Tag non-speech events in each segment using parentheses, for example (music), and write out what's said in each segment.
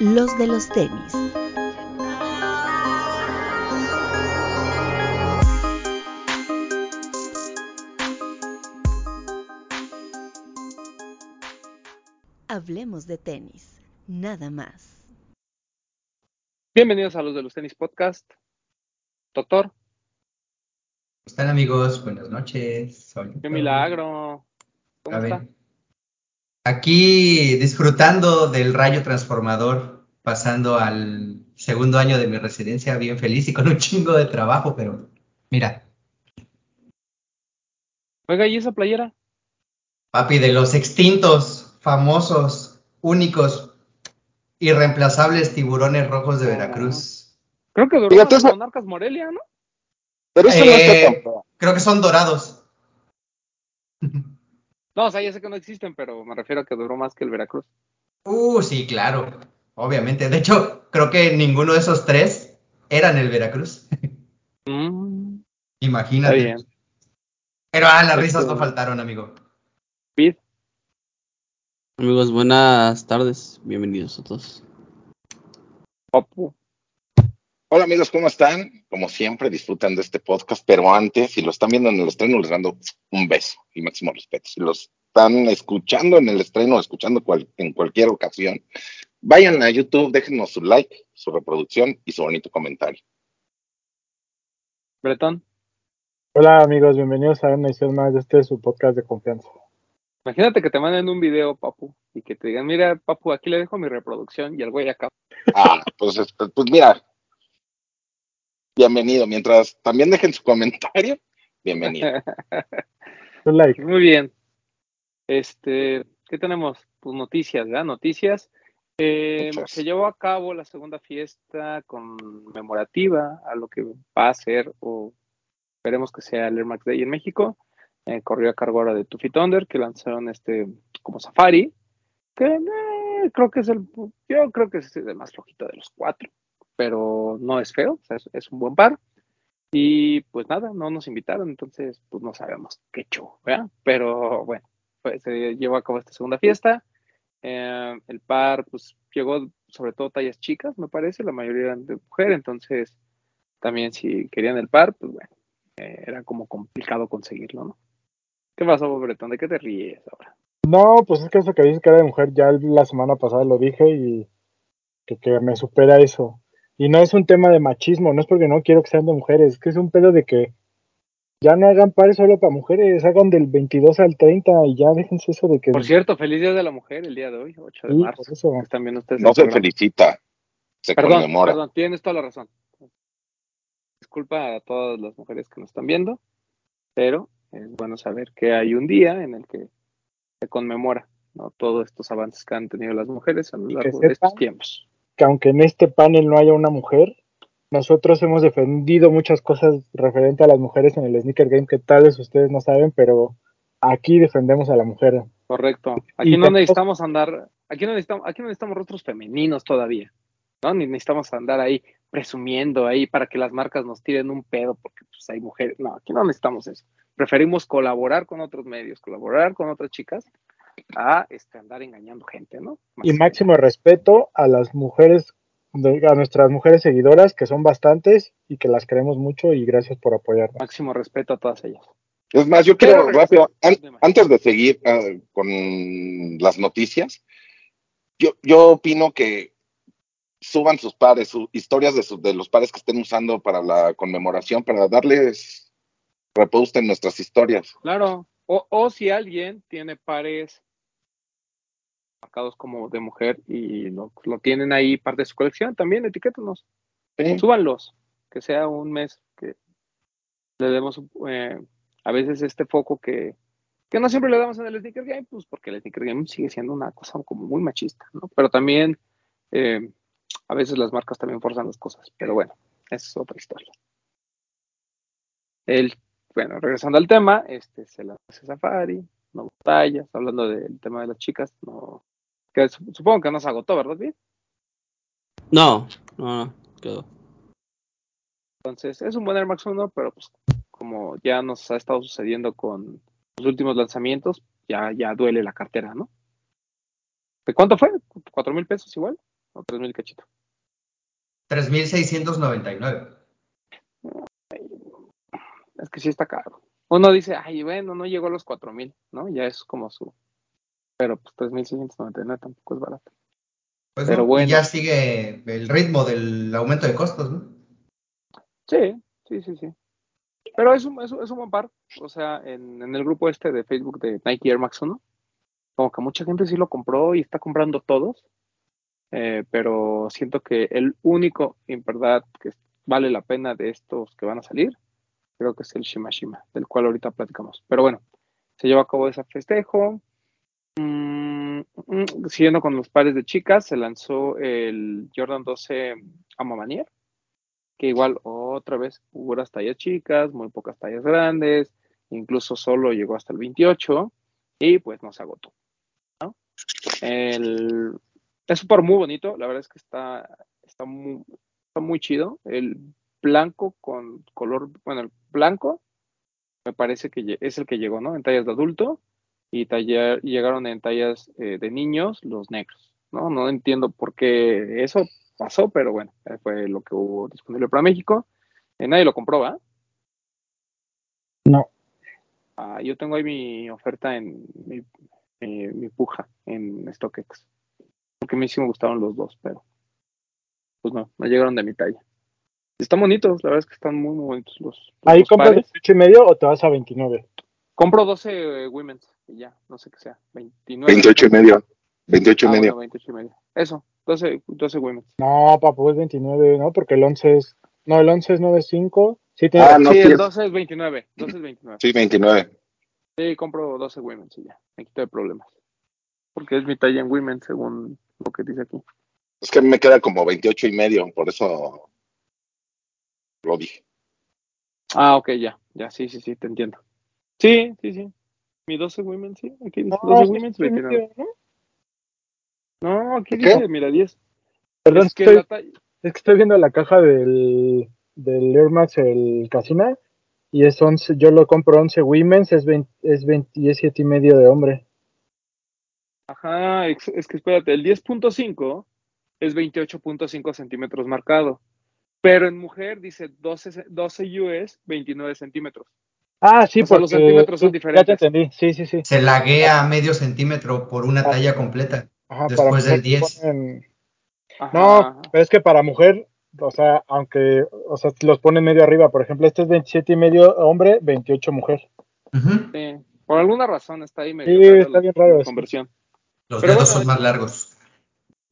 los de los tenis. Hablemos de tenis, nada más. Bienvenidos a los de los tenis podcast. Doctor, ¿Cómo están amigos? Buenas noches. qué milagro. ¿Cómo A ver. está? Aquí disfrutando del rayo transformador, pasando al segundo año de mi residencia, bien feliz y con un chingo de trabajo, pero mira, Oiga, ¿y esa playera? papi, de los extintos, famosos, únicos, irreemplazables tiburones rojos de Veracruz. Creo que duró Fíjate, los Monarcas Morelia, ¿no? Pero eso no Eh, está tan feo. Creo que son dorados. (laughs) No, o sea, ya sé que no existen, pero me refiero a que duró más que el Veracruz. Uh, sí, claro, obviamente. De hecho, creo que ninguno de esos tres eran el Veracruz. Mm, Imagínate. está bien. Pero ah, las risas no faltaron, amigo. Pid, Amigos, buenas tardes. Bienvenidos a todos. Papu. Hola amigos, ¿cómo están? Como siempre, disfrutan de este podcast, pero antes, si lo están viendo en el estreno, les mando un beso y máximo respeto. Si están escuchando en el estreno o escuchando cual- en cualquier ocasión, vayan a YouTube, déjenos su like, su reproducción y su bonito comentario. Bretón. Hola amigos, bienvenidos a una edición más de este su podcast de confianza. Imagínate que te manden un video, Papu, y que te digan, mira, Papu, aquí le dejo mi reproducción y el güey acá. Ah, pues, este, pues mira, bienvenido. Mientras también dejen su comentario, bienvenido. (laughs) Un like. Muy bien. Este, ¿qué tenemos? Pues noticias, ¿verdad? Noticias. Eh, se llevó a cabo la segunda fiesta conmemorativa a lo que va a ser, o esperemos que sea el Air Max Day en México. Eh, corrió a cargo ahora de Tuffy Thunder, que lanzaron este como Safari, que eh, creo que es el, yo creo que es el más flojito de los cuatro, pero no es feo, o sea, es, es un buen par. Y pues nada, no nos invitaron, entonces pues no sabemos qué show, ¿verdad? Pero bueno, se llevó a cabo esta segunda fiesta. Eh, el par pues llegó sobre todo tallas chicas, me parece, la mayoría eran de mujer, entonces también si querían el par, pues bueno, eh, era como complicado conseguirlo, ¿no? ¿Qué pasó, Bretón? ¿De qué te ríes ahora? No, pues es que eso que dices que era de mujer, ya la semana pasada lo dije y que, que me supera eso. Y no es un tema de machismo, no es porque no quiero que sean de mujeres, es que es un pedo de que ya no hagan pares solo para mujeres, hagan del 22 al 30 y ya déjense eso de que... Por cierto, feliz Día de la Mujer el día de hoy, 8 de Sí, marzo. eso. Están viendo ustedes No se programa. felicita, se Perdón, conmemora. perdón, tienes toda la razón. Disculpa a todas las mujeres que nos están viendo, pero es bueno saber que hay un día en el que se conmemora ¿no? todos estos avances que han tenido las mujeres a lo largo de estos tiempos. que aunque en este panel no haya una mujer, nosotros hemos defendido muchas cosas referente a las mujeres en el Sneaker Game que tal vez ustedes no saben, pero aquí defendemos a la mujer. Correcto. Aquí Y no necesitamos andar, aquí no necesitamos, aquí no necesitamos rostros femeninos todavía, ¿no? Ni necesitamos andar ahí presumiendo ahí para que las marcas nos tiren un pedo porque pues hay mujeres. No, aquí no necesitamos eso. Preferimos colaborar con otros medios, colaborar con otras chicas a este, andar engañando gente, ¿no? Y máximo respeto a las mujeres, de- a nuestras mujeres seguidoras, que son bastantes y que las queremos mucho y gracias por apoyarnos. máximo respeto a todas ellas. Es más, yo Pero quiero regresando rápido, an- antes de seguir ah, con las noticias, yo, yo opino que suban sus pares, sus historias de, sus- de los pares que estén usando para la conmemoración, para darles repost en nuestras historias. Claro. O, o si alguien tiene pares marcados como de mujer y lo, lo tienen ahí parte de su colección, también etiquétanos. ¿sí? súbanlos, que sea un mes que le demos eh, a veces este foco que, que no siempre le damos en el sneaker game, pues porque el sneaker game sigue siendo una cosa como muy machista, ¿no? Pero también eh, a veces las marcas también forzan las cosas, pero bueno, es otra historia. El, bueno, regresando al tema, este se la hace Safari, no batallas, hablando del tema de las chicas, no, que su- supongo que no se agotó, ¿verdad? Bien. No, no, no, quedó. Entonces, es un buen Air Max 1, pero pues como ya nos ha estado sucediendo con los últimos lanzamientos, ya, ya duele la cartera, ¿no? ¿De cuánto fue? ¿Cuatro mil pesos igual? ¿O 3000 cachito. 3.699. Es que sí está caro. Uno dice, ay, bueno, no llegó a los 4000, ¿no? Ya es como su. Pero pues 3699 tampoco es barato. Pues Pero no, bueno. ya sigue el ritmo del aumento de costos, ¿no? Sí, sí, sí, sí. Pero es un, es un, es un buen par. O sea, en, en el grupo este de Facebook de Nike Air Max 1, como que mucha gente sí lo compró y está comprando todos. Eh, pero siento que el único, en verdad, que vale la pena de estos que van a salir, creo que es el Shimashima, del cual ahorita platicamos. Pero bueno, se llevó a cabo ese festejo. Mm, mm, siguiendo con los pares de chicas, se lanzó el Jordan 12 Amamanier, que igual otra vez puras tallas chicas, muy pocas tallas grandes, incluso solo llegó hasta el 28 y pues no se agotó. El, es un par muy bonito, la verdad es que está, está, muy, está muy chido. El blanco con color, bueno, el blanco me parece que es el que llegó, ¿no? En tallas de adulto y talla- llegaron en tallas eh, de niños los negros, ¿no? No entiendo por qué eso pasó, pero bueno, eh, fue lo que hubo disponible para México. Eh, nadie lo compró. No. Ah, yo tengo ahí mi oferta en mi, mi- mi puja en StockX. Porque a mí sí me gustaron los dos, pero pues no, no llegaron de mi talla. Están bonitos, la verdad es que están muy, muy bonitos los, los ¿Ahí compras pares. 18 y medio o te vas a 29? Compro 12 eh, women's y ya, no sé qué sea. 29. 28 y medio. 28 y Ah, medio. bueno, 28 y medio. Eso, 12, 12 women's. No, papu, es 29, ¿no? Porque el 11 es... No, el 11 es 9.5. Sí, tiene... Ah, no, sí, sí el es- 12 es 29. 12 es 29. Sí, 29. Sí, compro 12 women's y ya, me quito de problemas. Porque es mi talla en women, según lo que dice aquí. Es que a mí me queda como 28 y medio, por eso lo dije. Ah, ok, ya, ya, sí, sí, sí, te entiendo. Sí, sí, sí. Mi 12 women, sí, aquí dice No, 12 sí, women's, sí, 29. medio, ¿no? No, aquí ¿Qué? dice, mira, 10. Perdón, es que estoy, la talla... es que estoy viendo la caja del, del Air Max, el Casina, y es 11, yo lo compro 11 Women's, es, 20, es 27 y medio de hombre. Ajá, es, es que espérate, el 10.5 es 28.5 centímetros marcado. Pero en mujer dice 12, ce- 12 US, 29 centímetros. Ah, sí, O sea, porque los centímetros son sí, Ya diferentes. te entendí, sí, sí, sí. Se laguea medio centímetro por una talla completa. Ajá, Después del mujer 10. ponen- Ajá. No, pero es que para mujer, o sea, aunque, o sea, los ponen medio arriba, por ejemplo, este es 27 y medio hombre, 28 mujer. Sí, por alguna razón está ahí medio Sí, está la- bien raro conversión. Los Pero dedos bueno, son más largos.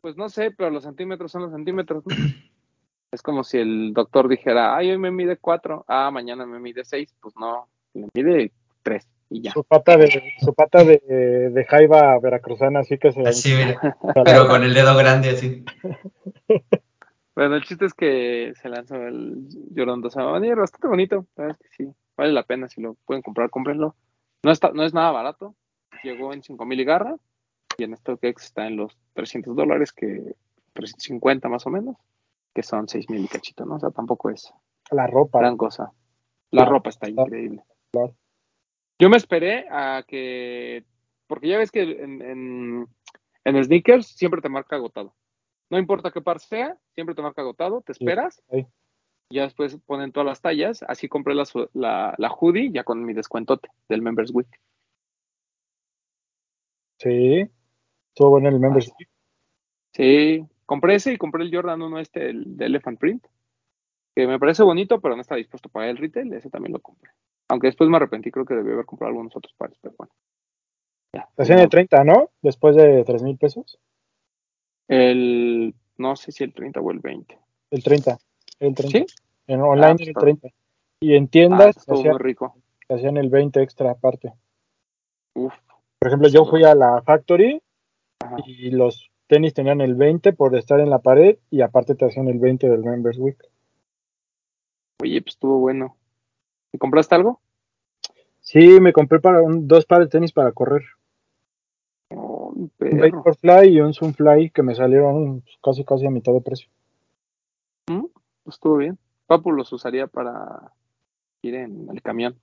Pues no sé, pero los centímetros son los centímetros, ¿no? (clears throat) Es como si el doctor dijera, ay, hoy me mide 4, ah, mañana me mide 6, pues no, me mide 3 y ya. Su pata de, su pata de, de jaiba veracruzana, así que se Así, (laughs) mira. Pero con el dedo grande así. (laughs) Bueno, el chiste es que se lanzó el Jordan 2 Avenir, bastante bonito, la verdad es que sí, vale la pena, si lo pueden comprar, cómprenlo. No, está, no es nada barato, llegó en 5000 y garra, y en StockX está en los 300 dólares, que 350 más o menos, que son 6000 y cachito, ¿no? O sea, tampoco es la ropa. gran cosa. La Claro, ropa está claro, increíble. claro. Yo me esperé a que, porque ya ves que en, en, en sneakers siempre te marca agotado. No importa qué par sea, siempre te marca agotado, te esperas, Sí. ya después ponen todas las tallas, así compré la, la, la hoodie ya con mi descuentote del Members Week. Sí, estuvo bueno el membership. Sí, compré ese y compré el Jordan 1 este, el de Elephant Print, que me parece bonito, pero no está dispuesto a pagar el retail, ese también lo compré. Aunque después me arrepentí, creo que debí haber comprado algunos otros pares, pero bueno. Ya, hacían el 30, ¿no? Después de 3 mil pesos. El, no sé si el 30 o el 20. El 30. El 30. ¿Sí? En online Ah, pues el está- 30. Y en Ah, tiendas estuvo hacían, muy rico. hacían el 20 extra aparte. Uf, Por ejemplo, yo fui a la Factory Ajá. y los tenis tenían el 20 por estar en la pared y aparte te hacían el 20 del Members Week. oye, pues estuvo bueno. ¿Y compraste algo? Sí, me compré para un, dos pares de tenis para correr. Oh, Un perro. Vaporfly y un Zoomfly que me salieron pues, casi casi a mitad de precio. ¿Mm? Pues estuvo bien. Papu los usaría para ir en el camión.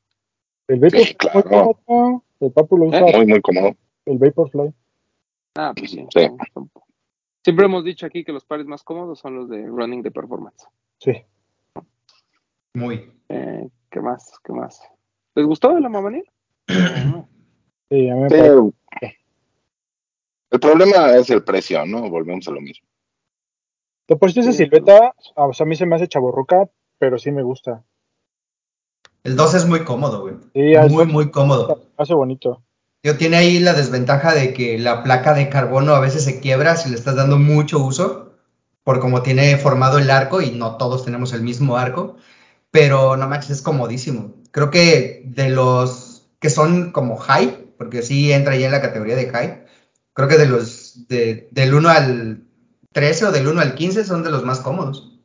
El Vaporfly Sí, claro. muy cómodo. El Papu lo usa ¿Eh? Muy, muy cómodo. el Vaporfly. Ah, pues sí. Sí. Siempre hemos dicho aquí que los pares más cómodos son los de running de performance. Sí. Muy. Eh, ¿Qué más? ¿Qué más? ¿Les gustó la Mamaneer? (clears throat) Sí, a mí me Sí, el problema es el precio, ¿no? Volvemos a lo mismo. De por sí esa silueta, o sea, a mí se me hace chaborruca, pero sí me gusta. El 2 es muy cómodo, güey. Sí, muy, muy cómodo. Hace bonito. Tiene ahí la desventaja de que la placa de carbono a veces se quiebra si le estás dando mucho uso, por como tiene formado el arco y no todos tenemos el mismo arco, pero no manches, es comodísimo. Creo que de los que son como high, porque sí entra ya en la categoría de high, creo que de los de, del 1 al 13 o del 1 al 15 son de los más cómodos.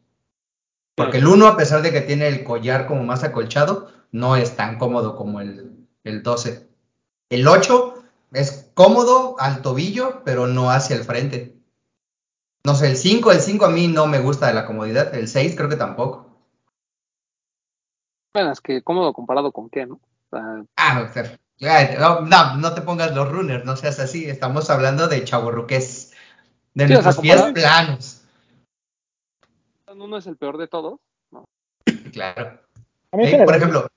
Porque el 1, a pesar de que tiene el collar como más acolchado, no es tan cómodo como el, el 12. El 8 es cómodo al tobillo, pero no hacia el frente. No sé, el 5, el 5 a mí no me gusta de la comodidad. El 6 creo que tampoco. Bueno, es que cómodo comparado con qué, ¿no? O sea, Ah, no, no, no te pongas los runners, no seas así. Estamos hablando de chaburruques, de Sí, o sea, nuestros pies planos. uno es el peor de todos. Claro. A mí en Eh, por ejemplo,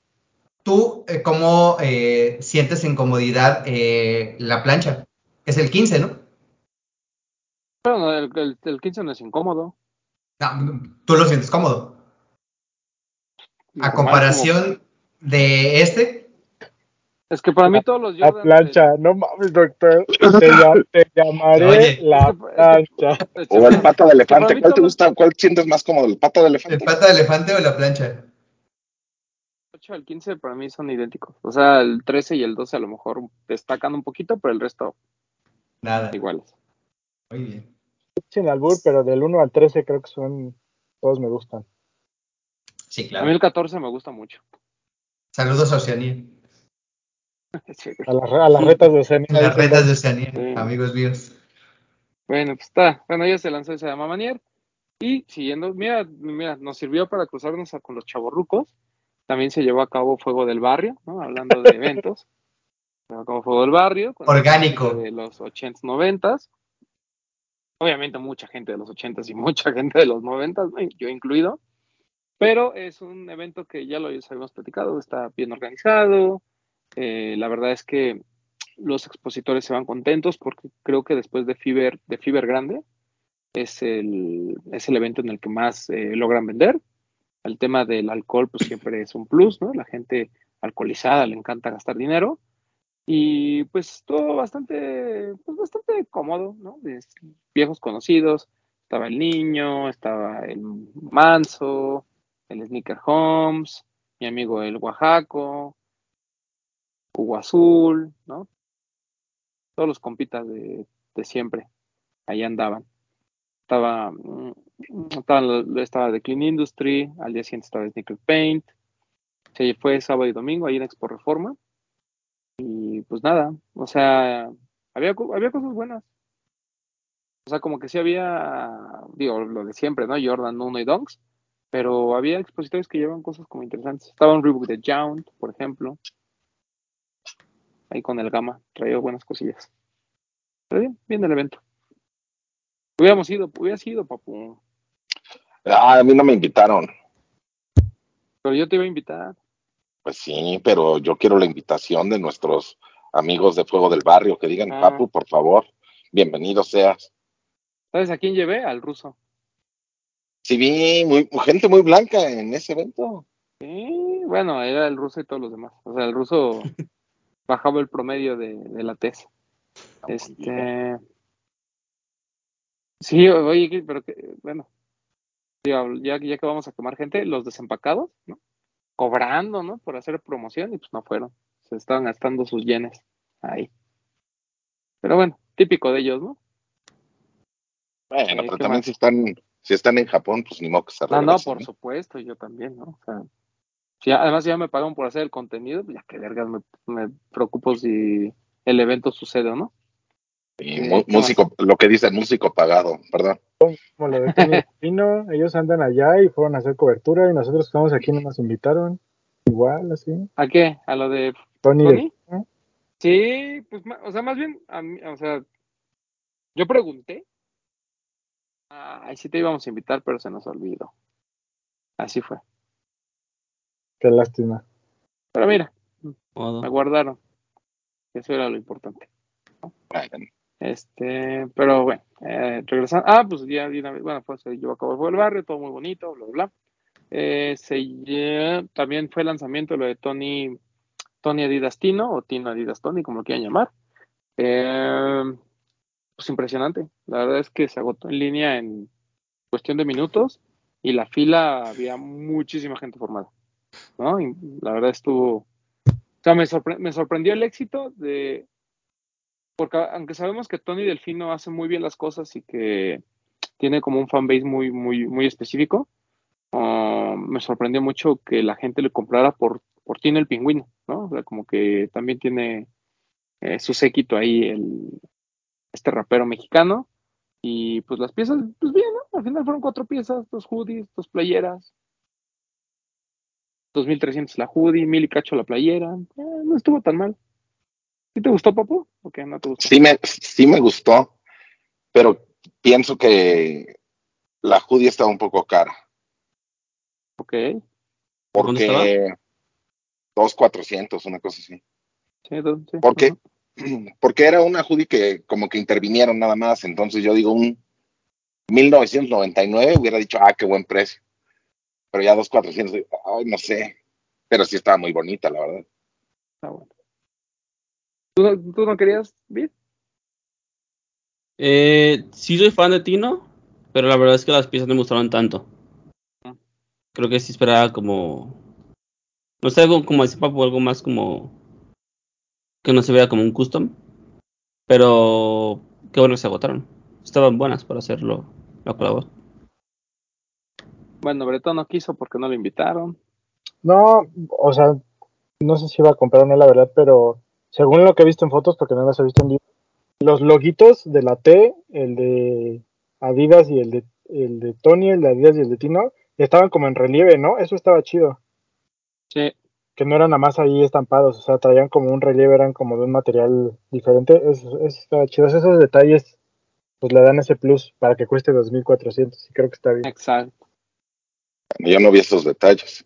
¿tú eh, cómo eh, sientes en comodidad eh, la plancha? Es el 15, ¿no? Pero no, el, el, el 15 no es incómodo. No, tú lo sientes cómodo. A comparación de este, Es que para mí todos los la Jordan. plancha, no mames, doctor. Te, lla- te llamaré Oye. la plancha. el- O el pata de elefante. ¿Cuál te gusta? ¿Cuál sientes más cómodo? ¿El pata de el elefante? pata de elefante o la plancha. 8 al 15 para mí son idénticos. O sea, el 13 y el 12 a lo mejor destacan un poquito, pero el resto Nada. iguales. Muy bien. Sin albur, pero del 1 al 13 creo que son. Todos me gustan. Sí, A mí claro. el 14 me gusta mucho. Saludos a Oceanía. (laughs) A las, a las retas de Oceanía. En las retas de Oceanía, Sí. amigos míos. Bueno, pues está. Bueno, ya se lanzó esa Mamanier. Y siguiendo, mira, mira, nos sirvió para cruzarnos a- con los chavorrucos. También se llevó a cabo Fuego del Barrio, ¿no? Hablando de eventos. (laughs) Se llevó a cabo Fuego del Barrio. Orgánico. De los 80s, 90s. Obviamente mucha gente de los 80s y mucha gente de los 90s, ¿no? yo incluido. Pero es un evento que ya lo habíamos platicado, está bien organizado. Eh, la verdad es que los expositores se van contentos porque creo que después de Fiber, de Fiber Grande es el, es el evento en el que más eh, logran vender. El tema del alcohol pues siempre es un plus, ¿no? La gente alcoholizada le encanta gastar dinero y pues todo bastante, pues bastante cómodo, ¿no? Viejos conocidos, estaba el niño, estaba el manso, el Sneaker Holmes, mi amigo el Oaxaco, Hugo Azul, ¿no? Todos los compitas de, de siempre, ahí andaban. Estaba, mm, estaba, estaba The Clean Industry, al día siguiente estaba Sneaker Paint, se fue sábado y domingo ahí en Expo Reforma, y pues nada, o sea, había, había cosas buenas. O sea, como que sí había, digo, lo de siempre, ¿no? Jordan 1 y Dunks, pero había expositores que llevan cosas como interesantes. Estaba un rebook de Jount, por ejemplo, ahí con el Gama, traía buenas cosillas. Pero bien, bien el evento. Hubiéramos ido, hubiera sido, papu. Ah, a mí no me invitaron. Pero yo te iba a invitar. Pues sí, pero yo quiero la invitación de nuestros amigos de Fuego del Barrio que digan, Ah. Papu, por favor, bienvenido seas. ¿Sabes a quién llevé? Al ruso. Sí, vi muy, gente muy blanca en ese evento. Sí, bueno, era el ruso y todos los demás. O sea, el ruso (laughs) bajaba el promedio de, de la TES. Este. Sí, oye, pero que, bueno. Ya, ya que vamos a quemar gente, los desempacados, ¿no? Cobrando, ¿no? Por hacer promoción y pues no fueron. Se estaban gastando sus yenes ahí. Pero bueno, típico de ellos, ¿no? Bueno, Sí, pero ¿qué también si están, si están en Japón, pues ni modo que se No, no, regresen, por supuesto, yo también, ¿no? O sea, si además ya me pagan por hacer el contenido, pues ya que vergas me, me preocupo si el evento sucede o no. Y músico, lo que dice músico pagado, perdón. Como lo de (laughs) Tony Pino, ellos andan allá y fueron a hacer cobertura y nosotros que estamos aquí no nos invitaron. Igual, así. ¿A qué? ¿A lo de Tony, Tony? ¿no? Sí, pues, o sea, más bien, a mí, o sea, yo pregunté, Ay, sí te íbamos a invitar, pero se nos olvidó. Así fue. Qué lástima. Pero mira, Modo. me guardaron. Eso era lo importante. Bueno, Este, pero bueno, eh, regresando. Ah, pues ya de bueno, pues se llevó a cabo el barrio, todo muy bonito, bla, bla. Eh, también fue el lanzamiento lo de Tony, Tony Adidas Tino, o Tino Adidas Tony, como lo quieran llamar. Eh, pues impresionante. La verdad es que se agotó en línea en cuestión de minutos y la fila había muchísima gente formada. ¿no? La verdad estuvo. O sea, me, sorpre- me sorprendió el éxito de. Porque aunque sabemos que Tony Delfino hace muy bien las cosas y que tiene como un fanbase muy, muy, muy específico, ah, me sorprendió mucho que la gente le comprara por, por Tino el pingüino, ¿no? O sea, como que también tiene eh, su séquito ahí, el, este rapero mexicano. Y pues las piezas, pues bien, ¿no? Al final fueron cuatro piezas, dos hoodies, dos playeras. 2300 la hoodie, mil y cacho la playera. No estuvo tan mal. ¿Sí te gustó, Papu? ¿O qué no te gustó? sí me, sí me gustó, pero pienso que la hoodie estaba un poco cara. Ok. Porque dos cuatrocientos, una cosa así. Sí, do- sí, ¿Por qué? ajá. (clears throat) Porque era una hoodie que como que intervinieron nada más. Entonces yo digo un 1999 hubiera dicho, ah, qué buen precio. Pero ya dos cuatrocientos, ay, no sé. Pero sí estaba muy bonita, la verdad. Está bueno. ¿Tú, no- tú no querías, Vid? Eh, sí soy fan de Tino, pero la verdad es que las piezas no me gustaron tanto. Creo que sí esperaba como... No sé, algo como ese papo, algo más como... Que no se vea como un custom. Pero qué bueno que se agotaron. Estaban buenas para hacerlo la colabor. Bueno, Bretón no quiso porque no lo invitaron. No, o sea, no sé si iba a comprar o no, la verdad, pero según lo que he visto en fotos, porque no las he visto en vivo, los loguitos de la T, el de Adidas y el de, el de Tony, el de Adidas y el de Tino, estaban como en relieve, ¿no? Eso estaba chido. Sí, Que no eran nada más ahí estampados, o sea, traían como un relieve, eran como de un material diferente. Eso, eso estaba chido. Esos detalles, pues le dan ese plus para que cueste 2.400 y creo que está bien. exacto. Yo no vi esos detalles.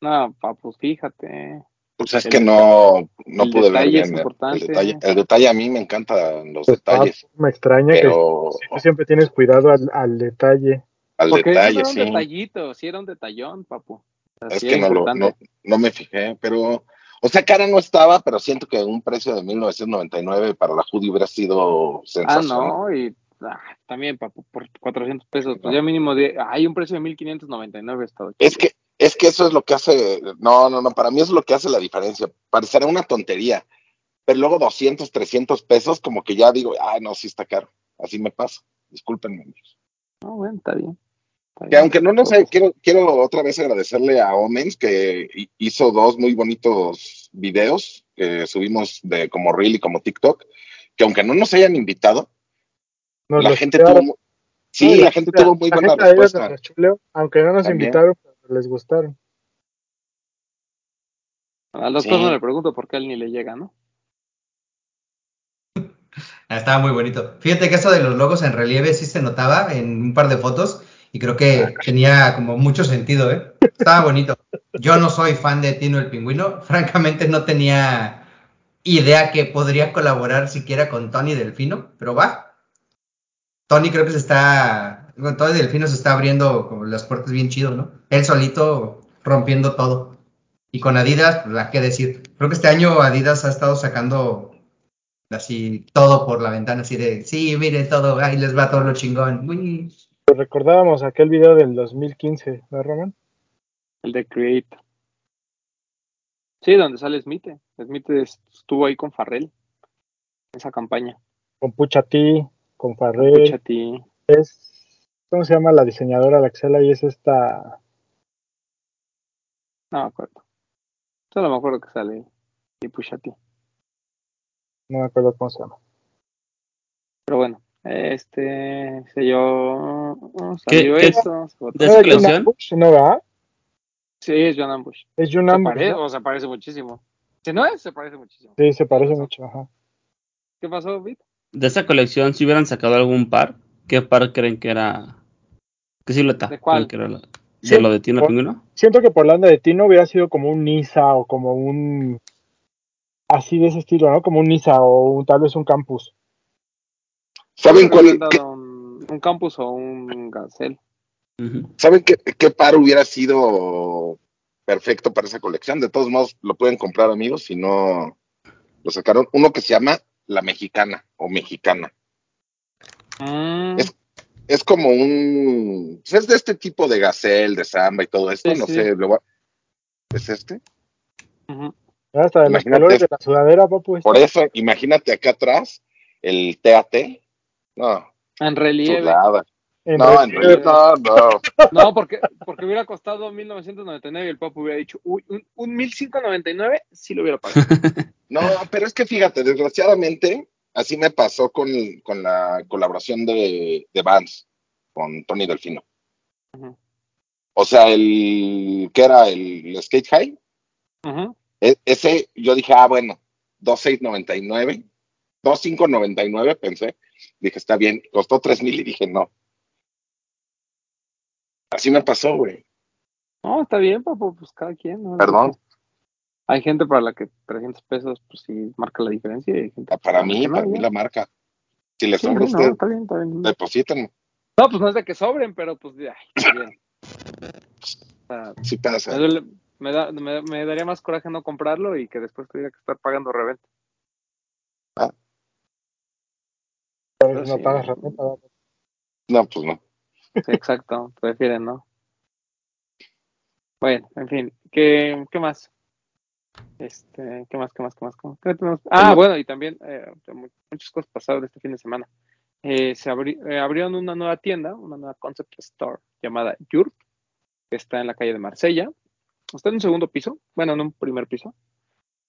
No, Papu, fíjate. Pues es El que no, no pude ver bien el- detalle. El detalle a mí me encantan los Pues, detalles, me extraña pero que tú siempre tienes cuidado al, al detalle. al Porque detalle era un sí. detallito, sí era un detallón, Papu. O sea, Es sí que no, lo, no, no me fijé, pero, o sea, cara no estaba, pero siento que un precio de 1999 para la hoodie hubiera sido Ah, sensacional. no, y ah, también, Papu, por 400 pesos. Pues ya mínimo de. Hay un precio de 1599 estado Es que, es que eso es lo que hace, no, no, no, para mí eso es lo que hace la diferencia. Parecerá una tontería, pero luego 200, 300 pesos, como que ya digo, ah, no, sí está caro. Así me pasa. Discúlpenme, amigos. No, bueno, está bien. está Que bien. aunque no nos Pues, quiero, quiero otra vez agradecerle a Omens que hi- hizo dos muy bonitos videos que subimos de como Reel y como TikTok, que aunque no nos hayan invitado, Nos la gente tuvo, sí, No, la gente tuvo muy la buena ellos respuesta. chuleó, aunque no nos También. invitaron, pero les gustaron. Al doctor Sí. no le pregunto por qué a él ni le llega, ¿no? Ah, Estaba muy bonito. Fíjate que eso de los logos en relieve sí se notaba en un par de fotos y creo que tenía como mucho sentido, ¿eh? Estaba bonito. Yo no soy fan de Tino el Pingüino. (laughs) Francamente no tenía idea que podría colaborar siquiera con Tony Delfino, pero va. Tony creo que se está... Con Tony Delfino se está abriendo como las puertas bien chido, ¿no? Él solito rompiendo todo. Y con Adidas, pues, ¿a qué decir? Creo que este año Adidas ha estado sacando así todo por la ventana, así de, sí, miren todo, ahí les va todo lo chingón. Uy. Pues recordábamos aquel video del 2015, ¿no, Roman? El de Create. Sí, donde sale Smith. Smith estuvo ahí con Farrell. Esa campaña. Con Puchati, con Farrell. Escucha a ti. Es, ¿Cómo se llama la diseñadora, la que sale ahí? Es esta... No me acuerdo. Solo me acuerdo que sale y Pusha T. No me acuerdo cómo se llama. Pero bueno, este se yo ¿Qué- salió qué- eso. se votó. ¿De esa ¿No es colección? John Ambush? ¿No, va? Sí, es John Ambush. Es John Ambush, ¿no? o se parece muchísimo. Si no es, se parece muchísimo. Sí, se parece mucho, ajá. ¿Qué pasó, Vit? De esa colección, si hubieran sacado algún par, ¿Qué par creen que era? ¿Qué silueta? ¿De cuál? que era la- Sí, ¿De lo de Tino por- Pingüino? Siento que por la onda de Tino hubiera sido como un Nisa o como un. Así de ese estilo, ¿no? Como un Nisa o un- tal vez un Campus. ¿Saben que cuál, dado un, un campus o un Gacel. Ujú. ¿Saben qué, qué par hubiera sido perfecto para esa colección? De todos modos, lo pueden comprar, amigos, si no lo sacaron. Uno que se llama La Mexicana o Mexicana. Mm, Es- Es como un. pues es de este tipo de gacel, de samba y todo esto. Sí, no sí. sé. lo ¿Es este? Hasta de los Imagínate. colores de la sudadera, papu. Por eso, imagínate acá atrás el TAT. No, En relieve. En No, en relieve. realidad, no, no. No, porque, porque hubiera costado 1999 y el Papu hubiera dicho, uy, un, un 1599 sí lo hubiera pagado. (laughs) No, pero es que fíjate, desgraciadamente, así me pasó con, con la colaboración de, de Vans con Tony Delfino. O sea, el que era el Skate High, e- ese yo dije, ah, bueno, 2699, 2599 pensé, dije, está bien, costó 3000 y dije, no. Así me pasó, güey. No, está bien, Papu, pues cada quien. ¿no? Perdón, Hay gente para la que 300 pesos, pues sí, marca la diferencia. Y hay gente para la mí, para ya. mí la marca. Si le Sí, sobra sí, no, usted, está bien, está bien. deposítenme. No, pues no es de que sobren, pero pues ya, está bien. O sea, Sí pasa. me, duele- me da- me- me daría más coraje no comprarlo y que después tuviera que estar pagando reventa. A ver Pero si no sí, pagas ¿verdad? No, pues no. exacto, prefieren, ¿no? Bueno, en fin, ¿qué, qué más? Este, ¿qué más, qué más, qué más? qué más? ¿Qué tenemos? Ah, bueno, y también eh, mu- muchas cosas pasaron este fin de semana. Eh, se abri- eh, abrieron una nueva tienda, una nueva concept store llamada Yurt, que está en la calle de Marsella. Está en un segundo piso, bueno, en un primer piso,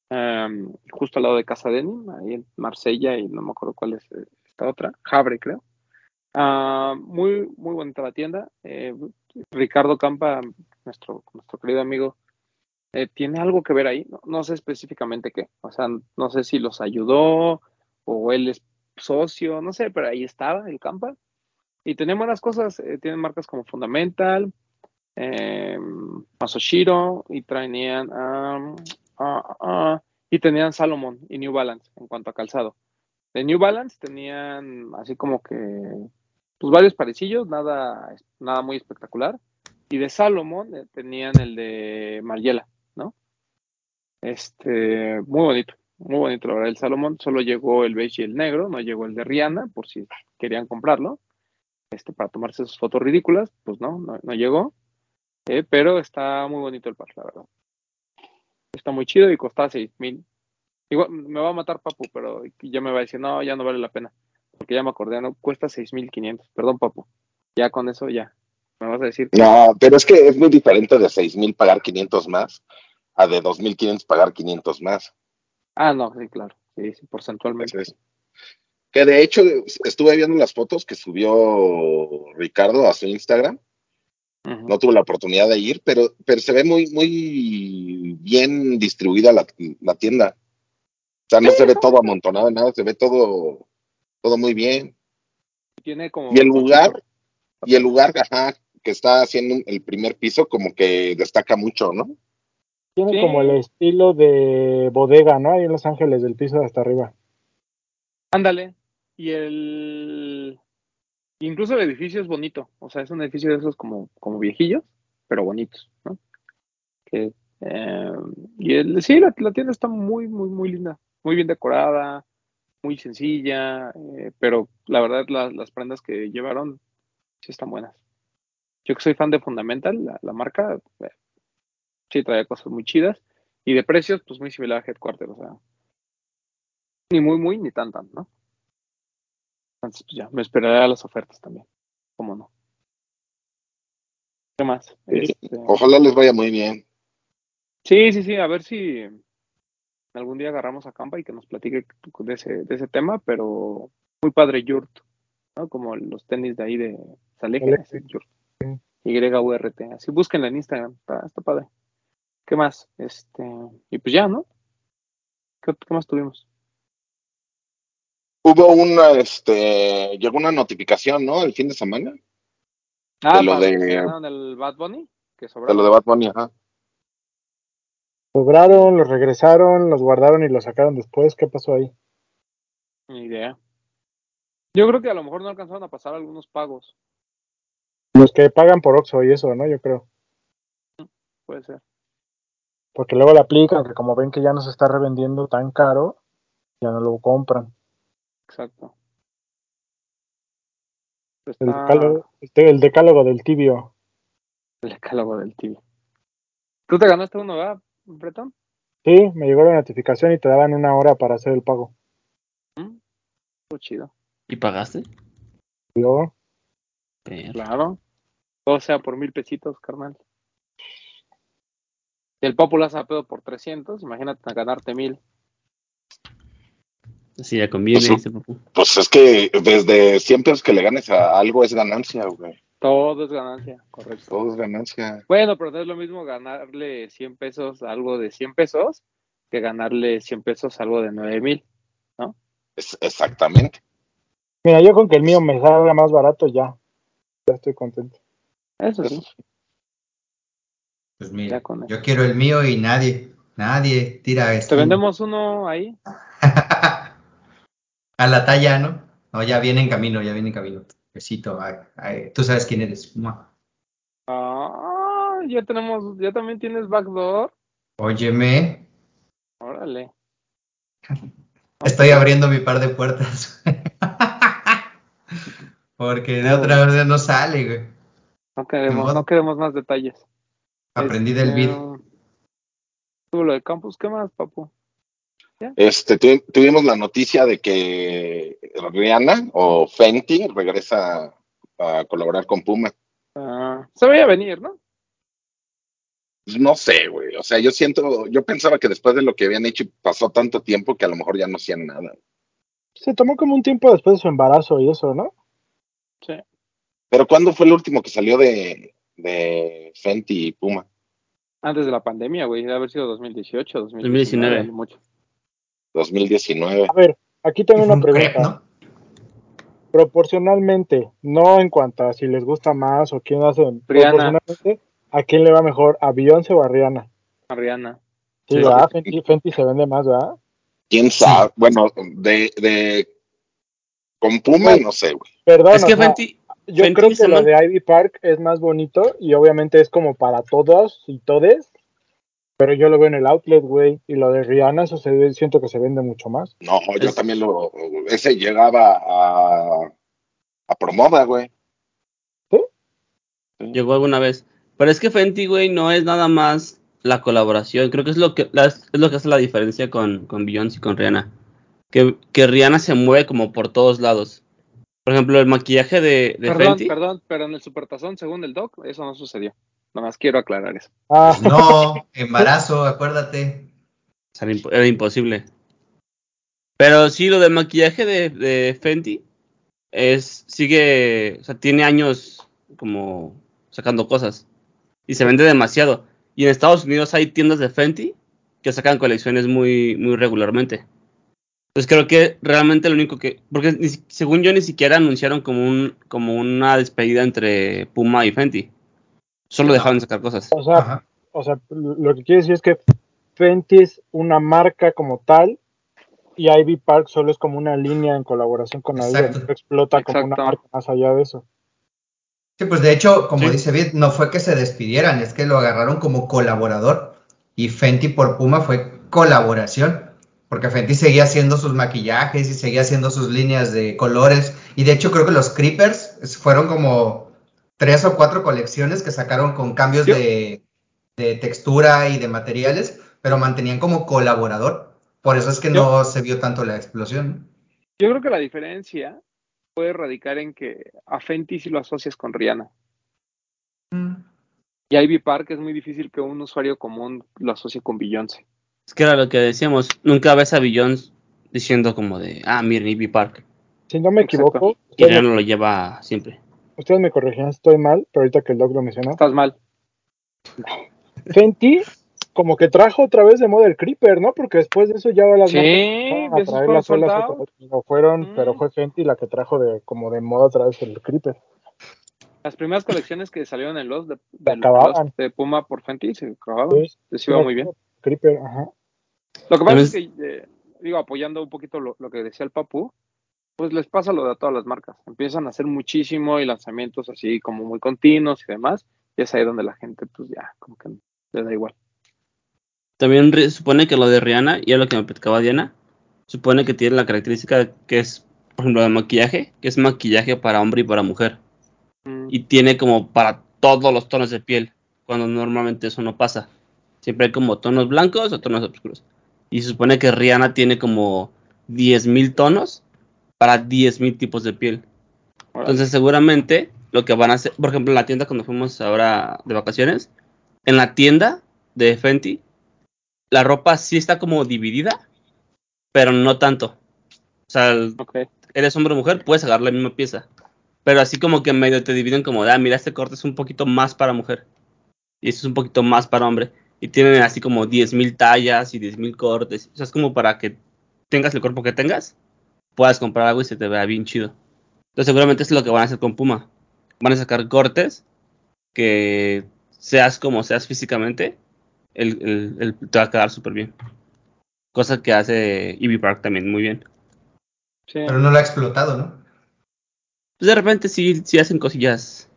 em, justo al lado de Casa Denim, ahí en Marsella, y no me acuerdo cuál es esta otra, Jabre, creo. Ah, muy, muy bonita la tienda. Ricardo Campa, nuestro, nuestro querido amigo, eh, tiene algo que ver ahí. No, sé específicamente qué. O sea, no sé si los ayudó o él es socio, no sé, pero ahí estaba el Campa. Y tenía buenas cosas. eh, tienen marcas como Fundamental, eh, Masoshiro y traían ah, y tenían Salomon y New Balance en cuanto a calzado. De New Balance tenían así como que pues varios parecillos, nada, nada muy espectacular. Y de Salomon eh, tenían el de Mariela. Este, muy bonito, muy bonito la verdad. El Salomon solo llegó el beige y el negro, no llegó el de Rihanna, por si querían comprarlo. Este, para tomarse sus fotos ridículas, pues no, no, llegó. Eh, pero está muy bonito el par, la verdad. Está muy chido y costaba seis mil. Igual me va a matar Papu, pero ya me va a decir, no, ya no vale la pena. Porque ya me acordé, no, cuesta 6.500. Perdón, Papu. Ya con eso, ya. Me vas a decir que No, pero es que es muy diferente de seis mil pagar 500 más a de 2.500 pagar 500 más. Ah, no, sí, claro. Sí, sí, porcentualmente. Que de hecho estuve viendo las fotos que subió Ricardo a su Instagram. No tuve la oportunidad de ir, pero, pero se ve muy, muy bien distribuida la, la tienda. O sea, no se ve todo amontonado, nada, se ve todo, todo muy bien. Tiene como. Y el lugar, y el lugar, ajá, que está haciendo el primer piso, como que destaca mucho, ¿no? Tiene Sí. como el estilo de bodega, ¿no? Ahí en Los Ángeles, del piso hasta arriba. Ándale. Y el. Incluso el edificio es bonito. O sea, es un edificio de esos como, como viejillos, pero bonitos, ¿no? Que, eh, y el, sí, la, la tienda está muy, muy, muy linda. Muy bien decorada, muy sencilla, eh, pero la verdad la- las prendas que llevaron sí están buenas. Yo que soy fan de Fundamental, la, la marca, eh, sí trae cosas muy chidas. Y de precios, pues muy similar a Headquarter, o sea, ni muy, muy, ni tan, tan, ¿no? Entonces, pues ya, me esperaré a las ofertas también. ¿Cómo no? ¿Qué más? Sí. Este, Ojalá les vaya muy bien. sí, sí, sí, a ver si algún día agarramos a Campa y que nos platique de ese, de ese tema, pero muy padre Yurt, ¿no? Como los tenis de ahí de Saleje, Yurt. YURT, así búsquenla en Instagram, está, está padre. ¿Qué más? Este, y pues ya, ¿no? ¿Qué, qué más tuvimos? Hubo una, este, llegó una notificación, ¿no? El fin de semana, Ah, de lo de- el Bad Bunny, que de sobraron. lo de Bad Bunny, ajá. Sobraron, los regresaron, los guardaron y los sacaron después. ¿Qué pasó ahí? Ni idea. Yo creo que a lo mejor no alcanzaron a pasar algunos pagos. Los que pagan por Oxxo y eso, ¿no? Yo creo. Puede ser. Porque luego le aplican que como ven que ya no se está revendiendo tan caro, ya no lo compran. Exacto. El Está decálogo, este, el decálogo del tibio. el decálogo del tibio. ¿Tú te ganaste uno, verdad, Bretón? Sí, me llegó la notificación y te daban una hora para hacer el pago. ¿Mm? Estuvo chido. ¿Y pagaste? Yo, Pero- Claro. Todo sea por mil pesitos, carnal. Si el Papu lo hace a pedo por 300, imagínate ganarte mil. Sí, ya conviene, Pues. Pues es que desde siempre es que le ganes a algo es ganancia, güey. Todo es ganancia, correcto. Todo es ganancia. Bueno, pero no es lo mismo ganarle 100 pesos a algo de 100 pesos que ganarle 100 pesos a algo de 9 mil. Es- exactamente. mira, yo con que el mío me salga más barato ya. Ya estoy contento. Eso sí. Pues mira, yo quiero el mío y nadie, nadie tira Te esto. vendemos uno ahí. (laughs) A la talla, ¿no? No, ya viene en camino, ya viene en camino. Besito, ay, ay, tú sabes quién eres. Mua. Ah, ya tenemos, ya también tienes backdoor. Óyeme, Órale. (laughs) estoy abriendo mi par de puertas. (laughs) Porque de otra vez no sale, güey. No queremos, no queremos más detalles. Aprendí del Este, vid. Tú lo de campus, ¿qué más, papu? Este, tu- tuvimos la noticia de que Rihanna o Fenty regresa a colaborar con Puma. Ah, se veía venir, ¿no? Pues no sé, güey. O sea, yo siento, yo pensaba que después de lo que habían hecho y pasó tanto tiempo que a lo mejor ya no hacían nada. Se tomó como un tiempo después de su embarazo y eso, ¿no? Sí. Pero ¿cuándo fue el último que salió de, de Fenty y Puma? Antes de la pandemia, güey. Debe haber sido 2018, 2019. 2019. a lo mucho. 2019. A ver, aquí tengo una pregunta. ¿no? Proporcionalmente, no en cuanto a si les gusta más o quién hace. Rihanna. Proporcionalmente, ¿a quién le va mejor? ¿A Beyoncé o a Rihanna? A Rihanna. Sí, Sí. ¿verdad? Fenty, Fenty se vende más, ¿verdad? ¿Quién sabe? Bueno, de, de con Puma no sé, güey. Perdón, Es que o sea, Fenty, yo Fenty creo que lo de Ivy Park es más bonito y obviamente es como para todos y todes, pero yo lo veo en el outlet, güey, y lo de Rihanna, eso se ve- siento que se vende mucho más. No, yo Es- también lo. Ese llegaba a, a Promoda, güey. llegó alguna vez. Pero es que Fenty, güey, no es nada más la colaboración. Creo que es lo que, la- es lo que hace la diferencia con, con Beyoncé y con Rihanna. Que, que Rihanna se mueve como por todos lados. Por ejemplo, el maquillaje de, de Perdón, Fenty. perdón, pero en el supertazón, según el doc, eso no sucedió. Nomás quiero aclarar eso. Ah, No, embarazo, acuérdate. era imposible. Pero sí, lo del maquillaje de, de Fenty es sigue, o sea, tiene años como sacando cosas y se vende demasiado. Y en Estados Unidos hay tiendas de Fenty que sacan colecciones muy muy regularmente. Entonces creo que realmente lo único que porque según yo ni siquiera anunciaron como un como una despedida entre Puma y Fenty. Solo dejaron de sacar cosas. o sea, o sea, lo que quiere decir es que Fenty es una marca como tal y Ivy Park solo es como una línea en colaboración con Adidas, Exacto. no explota como una Exacto. marca más allá de eso. Sí, pues de hecho, como Sí. dice Vid, no fue que se despidieran, es que lo agarraron como colaborador. Y Fenty por Puma fue colaboración. Porque Fenty seguía haciendo sus maquillajes y seguía haciendo sus líneas de colores. Y de hecho, creo que los Creepers fueron como tres o cuatro colecciones que sacaron con cambios de, de textura y de materiales, pero mantenían como colaborador. Por eso es que no se vio tanto la explosión. Yo creo que la diferencia puede radicar en que a Fenty sí lo asocias con Rihanna. Y a Ivy Park es muy difícil que un usuario común lo asocie con Beyoncé. Es que era lo que decíamos, nunca ves a Beyoncé diciendo como de, ah, miren, Ivy Park. Si no me equivoco, Y ustedes, Rihanna lo lleva siempre. ustedes me corregían, estoy mal, pero ahorita que el doc lo mencionó. Estás mal. Fenty como que trajo otra vez de moda el Creeper, ¿no? Porque después de eso ya las Sí, a traer las olas pero fueron, Mm. pero fue Fenty la que trajo de como de moda otra vez el Creeper. Las primeras colecciones que salieron en los de, de, los de Puma por Fenty se acababan. Sí, Les iba muy bien. Creeper, ajá. Lo que pasa es que, eh, digo, apoyando un poquito lo, lo que decía el Papu, pues les pasa lo de a todas las marcas. Empiezan a hacer muchísimo y lanzamientos así como muy continuos y demás. Y es ahí donde la gente, pues ya, como que le da igual. También supone que lo de Rihanna, y es lo que me platicaba Diana, supone que tiene la característica que es, por ejemplo, de maquillaje, que es maquillaje para hombre y para mujer. Mm, Y tiene como para todos los tonos de piel, cuando normalmente eso no pasa. Siempre hay como tonos blancos o tonos oscuros. Y se supone que Rihanna tiene como 10.000 tonos para 10.000 tipos de piel. Entonces seguramente lo que van a hacer, por ejemplo, en la tienda cuando fuimos ahora de vacaciones, en la tienda de Fenty, la ropa sí está como dividida, pero no tanto. O sea, eres hombre o mujer, puedes agarrar la misma pieza. Pero así como que medio te dividen como, ah, mira, este corte es un poquito más para mujer. Y este es un poquito más para hombre. Y tienen así como 10.000 tallas y 10.000 cortes. O sea, es como para que tengas el cuerpo que tengas, puedas comprar algo y se te vea bien chido. Entonces seguramente es lo que van a hacer con Puma. Van a sacar cortes que seas como seas físicamente, el, el- el- te va a quedar súper bien. Cosa que hace Ivy Park también muy bien. Sí. Pero no lo ha explotado, ¿no? Pues de repente sí, sí hacen cosillas.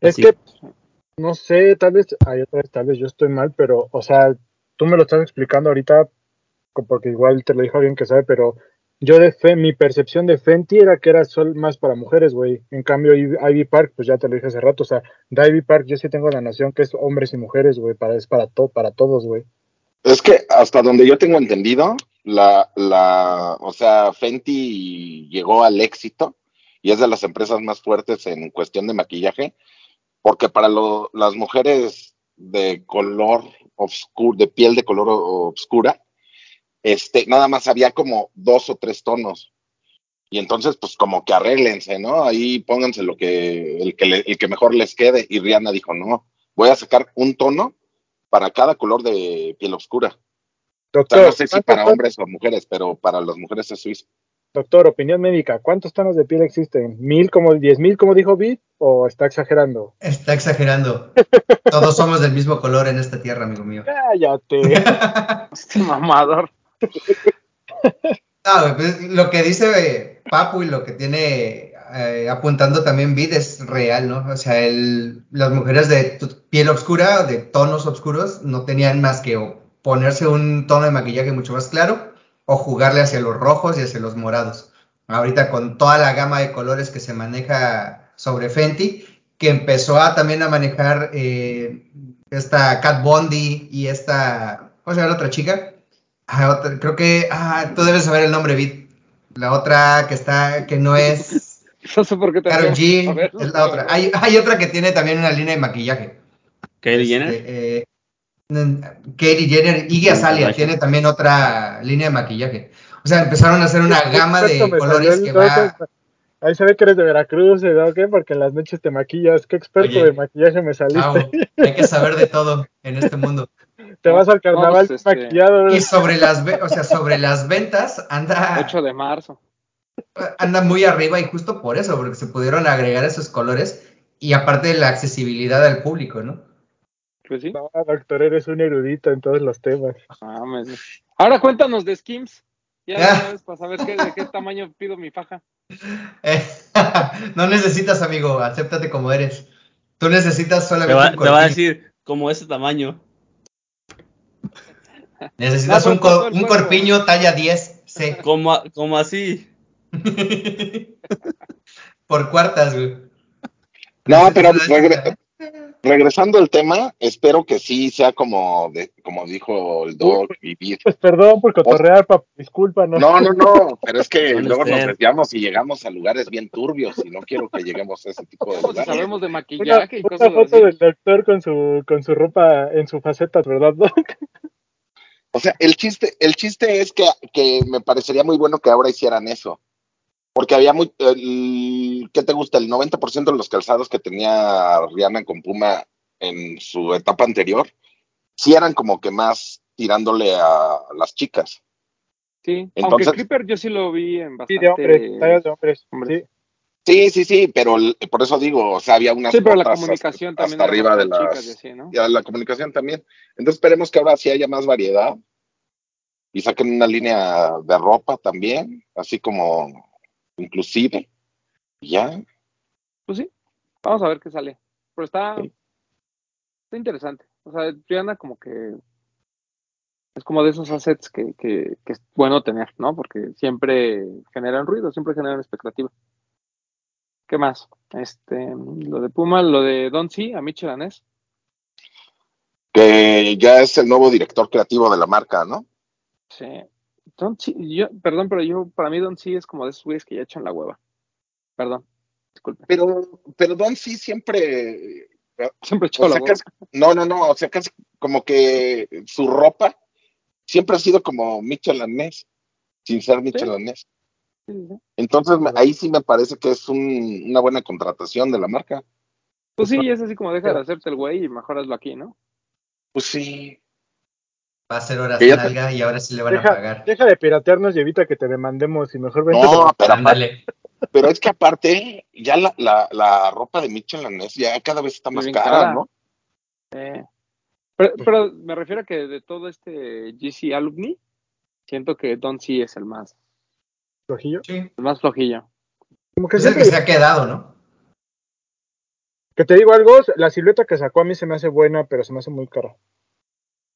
Es así. que, no sé, tal vez, hay otra vez, tal vez yo estoy mal, pero, o sea, tú me lo estás explicando ahorita, porque igual te lo dijo alguien que sabe, pero yo de fe, mi percepción de Fenty era que era sol más para mujeres, güey. En cambio, Ivy Ivy Park, pues ya te lo dije hace rato, o sea, de Ivy Park yo sí tengo la noción que es hombres y mujeres, güey, para, es para, to, para todos, güey. Es que hasta donde yo tengo entendido, la, la, o sea, Fenty llegó al éxito y es de las empresas más fuertes en cuestión de maquillaje, porque para lo- las mujeres de color oscuro, de piel de color oscura, este, nada más había como dos o tres tonos. Y entonces, pues como que arréglense, ¿no? Ahí pónganse lo que, el que, le- el que mejor les quede. Y Rihanna dijo, no, voy a sacar un tono para cada color de piel oscura. O Doctor, sea, no sé si ¿cuántos para hombres o mujeres, pero para las mujeres es suizo. Doctor, opinión médica, ¿cuántos tonos de piel existen? ¿Mil como diez mil como dijo Bit? ¿O está exagerando? Está exagerando. (laughs) Todos somos del mismo color en esta tierra, amigo mío. Cállate. (laughs) Este mamador. Ah, pues, lo que dice eh, Papu y lo que tiene eh, apuntando también Vid es real, ¿no? O sea, el- las mujeres de piel oscura, de tonos oscuros, no tenían más que ponerse un tono de maquillaje mucho más claro o jugarle hacia los rojos y hacia los morados. Ahorita con toda la gama de colores que se maneja sobre Fenty, que empezó a también a manejar eh, esta Kat Bondi y esta, ¿cómo se llama la otra chica? Ah, otra- creo que, ah, tú debes saber el nombre, Vid. La otra que está, que no es (laughs) No sé por qué te Karol G, es la otra. Hay, hay otra que tiene también una línea de maquillaje. Kylie Este, Jenner. eh, mm, Katie Jenner, Iggy Azalea tiene también otra línea de maquillaje. O sea, empezaron a hacer una gama de colores que va. Ahí se ve que eres de Veracruz, ¿no? ¿Qué? Porque en las noches te maquillas. Qué experto Oye. de maquillaje me saliste. Chao, hay que saber de todo en este mundo. te vas al carnaval pues, este, maquillado. Y sobre las, o sea, sobre las ventas anda, 8 de marzo. anda muy arriba y justo por eso, porque se pudieron agregar esos colores y aparte de la accesibilidad al público, ¿no? Pues sí. No, doctor, eres un erudito en todos los temas. Ah, Ahora cuéntanos de Skims. Ya Ah. sabes, para saber qué, de qué tamaño pido mi faja. Eh, (laughs) no necesitas, amigo, acéptate como eres. Tú necesitas Te solamente va, un te va a decir como ese tamaño. Necesitas No, un, pues, co- un corpiño talla 10, C. Como, así. (laughs) Por cuartas, güey. No, pero regre- regresando al tema, espero que sí sea como, de, como dijo el Doc, vivir. Pues perdón por cotorrear, papá. Discúlpanos. No, no, no, pero es que ¿Dónde luego nos desviamos y llegamos a lugares bien turbios y no quiero que lleguemos a ese tipo de Pues lugares. sabemos de Una, maquillaje y una cosas foto así. del doctor con su, con su ropa en su faceta, ¿verdad, Doc? O sea, el chiste, el chiste es que, que me parecería muy bueno que ahora hicieran eso. Porque había muy, el, ¿qué te gusta? El 90% de los calzados que tenía Rihanna con Puma en su etapa anterior sí eran como que más tirándole a las chicas. Sí, Entonces- aunque Clipper yo sí lo vi en Sí, bastante... de hombres, tallas de hombres. hombres. Sí. Sí, sí, sí, pero el- por eso digo, o sea, había unas Sí, pero la comunicación hasta, también hasta arriba de las... chicas y así, ¿no? Ya, la comunicación también. Entonces esperemos que ahora sí haya más variedad y saquen una línea de ropa también, así como inclusive. Ya, Pues sí, vamos a ver qué sale. Pero está, Sí. está interesante. O sea, Rihanna como que es como de esos assets que, que, que es bueno tener, ¿no? Porque siempre generan ruido, siempre generan expectativa. ¿Qué más? Este, lo de Puma, lo de Don C, a Michel Anés. que ya es el nuevo director creativo de la marca, ¿no? Sí. Don C, yo, perdón, pero yo, para mí Don C es como de esos güeyes que ya echan la hueva. Perdón, disculpe. Pero, pero Don sí siempre, Siempre he echado o la sea, hueva. casi- no, no, no, o sea, casi como que su ropa siempre ha sido como Michelanés, sin ser Michelanés. Sí, sí, sí. Entonces, ahí sí me parece que es un- una buena contratación de la marca. Pues sí, es así como deja de hacerte el güey y mejor hazlo aquí, ¿no? Pues sí. Va a ser horas Que te- nalga y ahora sí le van a pagar. deja de piratearnos y evita que te demandemos y mejor vente No, pero, aparte- pero es que aparte, ya la, la, la ropa de Michelanés ya cada vez está más cara, cara. ¿no? Eh, pero, pero me refiero a que de todo este GC Alumni, siento que Don C es el más, flojillo. Sí. el más flojillo. Como que Es el siempre, que se ha quedado, ¿no? que te digo algo, la silueta que sacó a mí se me hace buena, pero se me hace muy cara.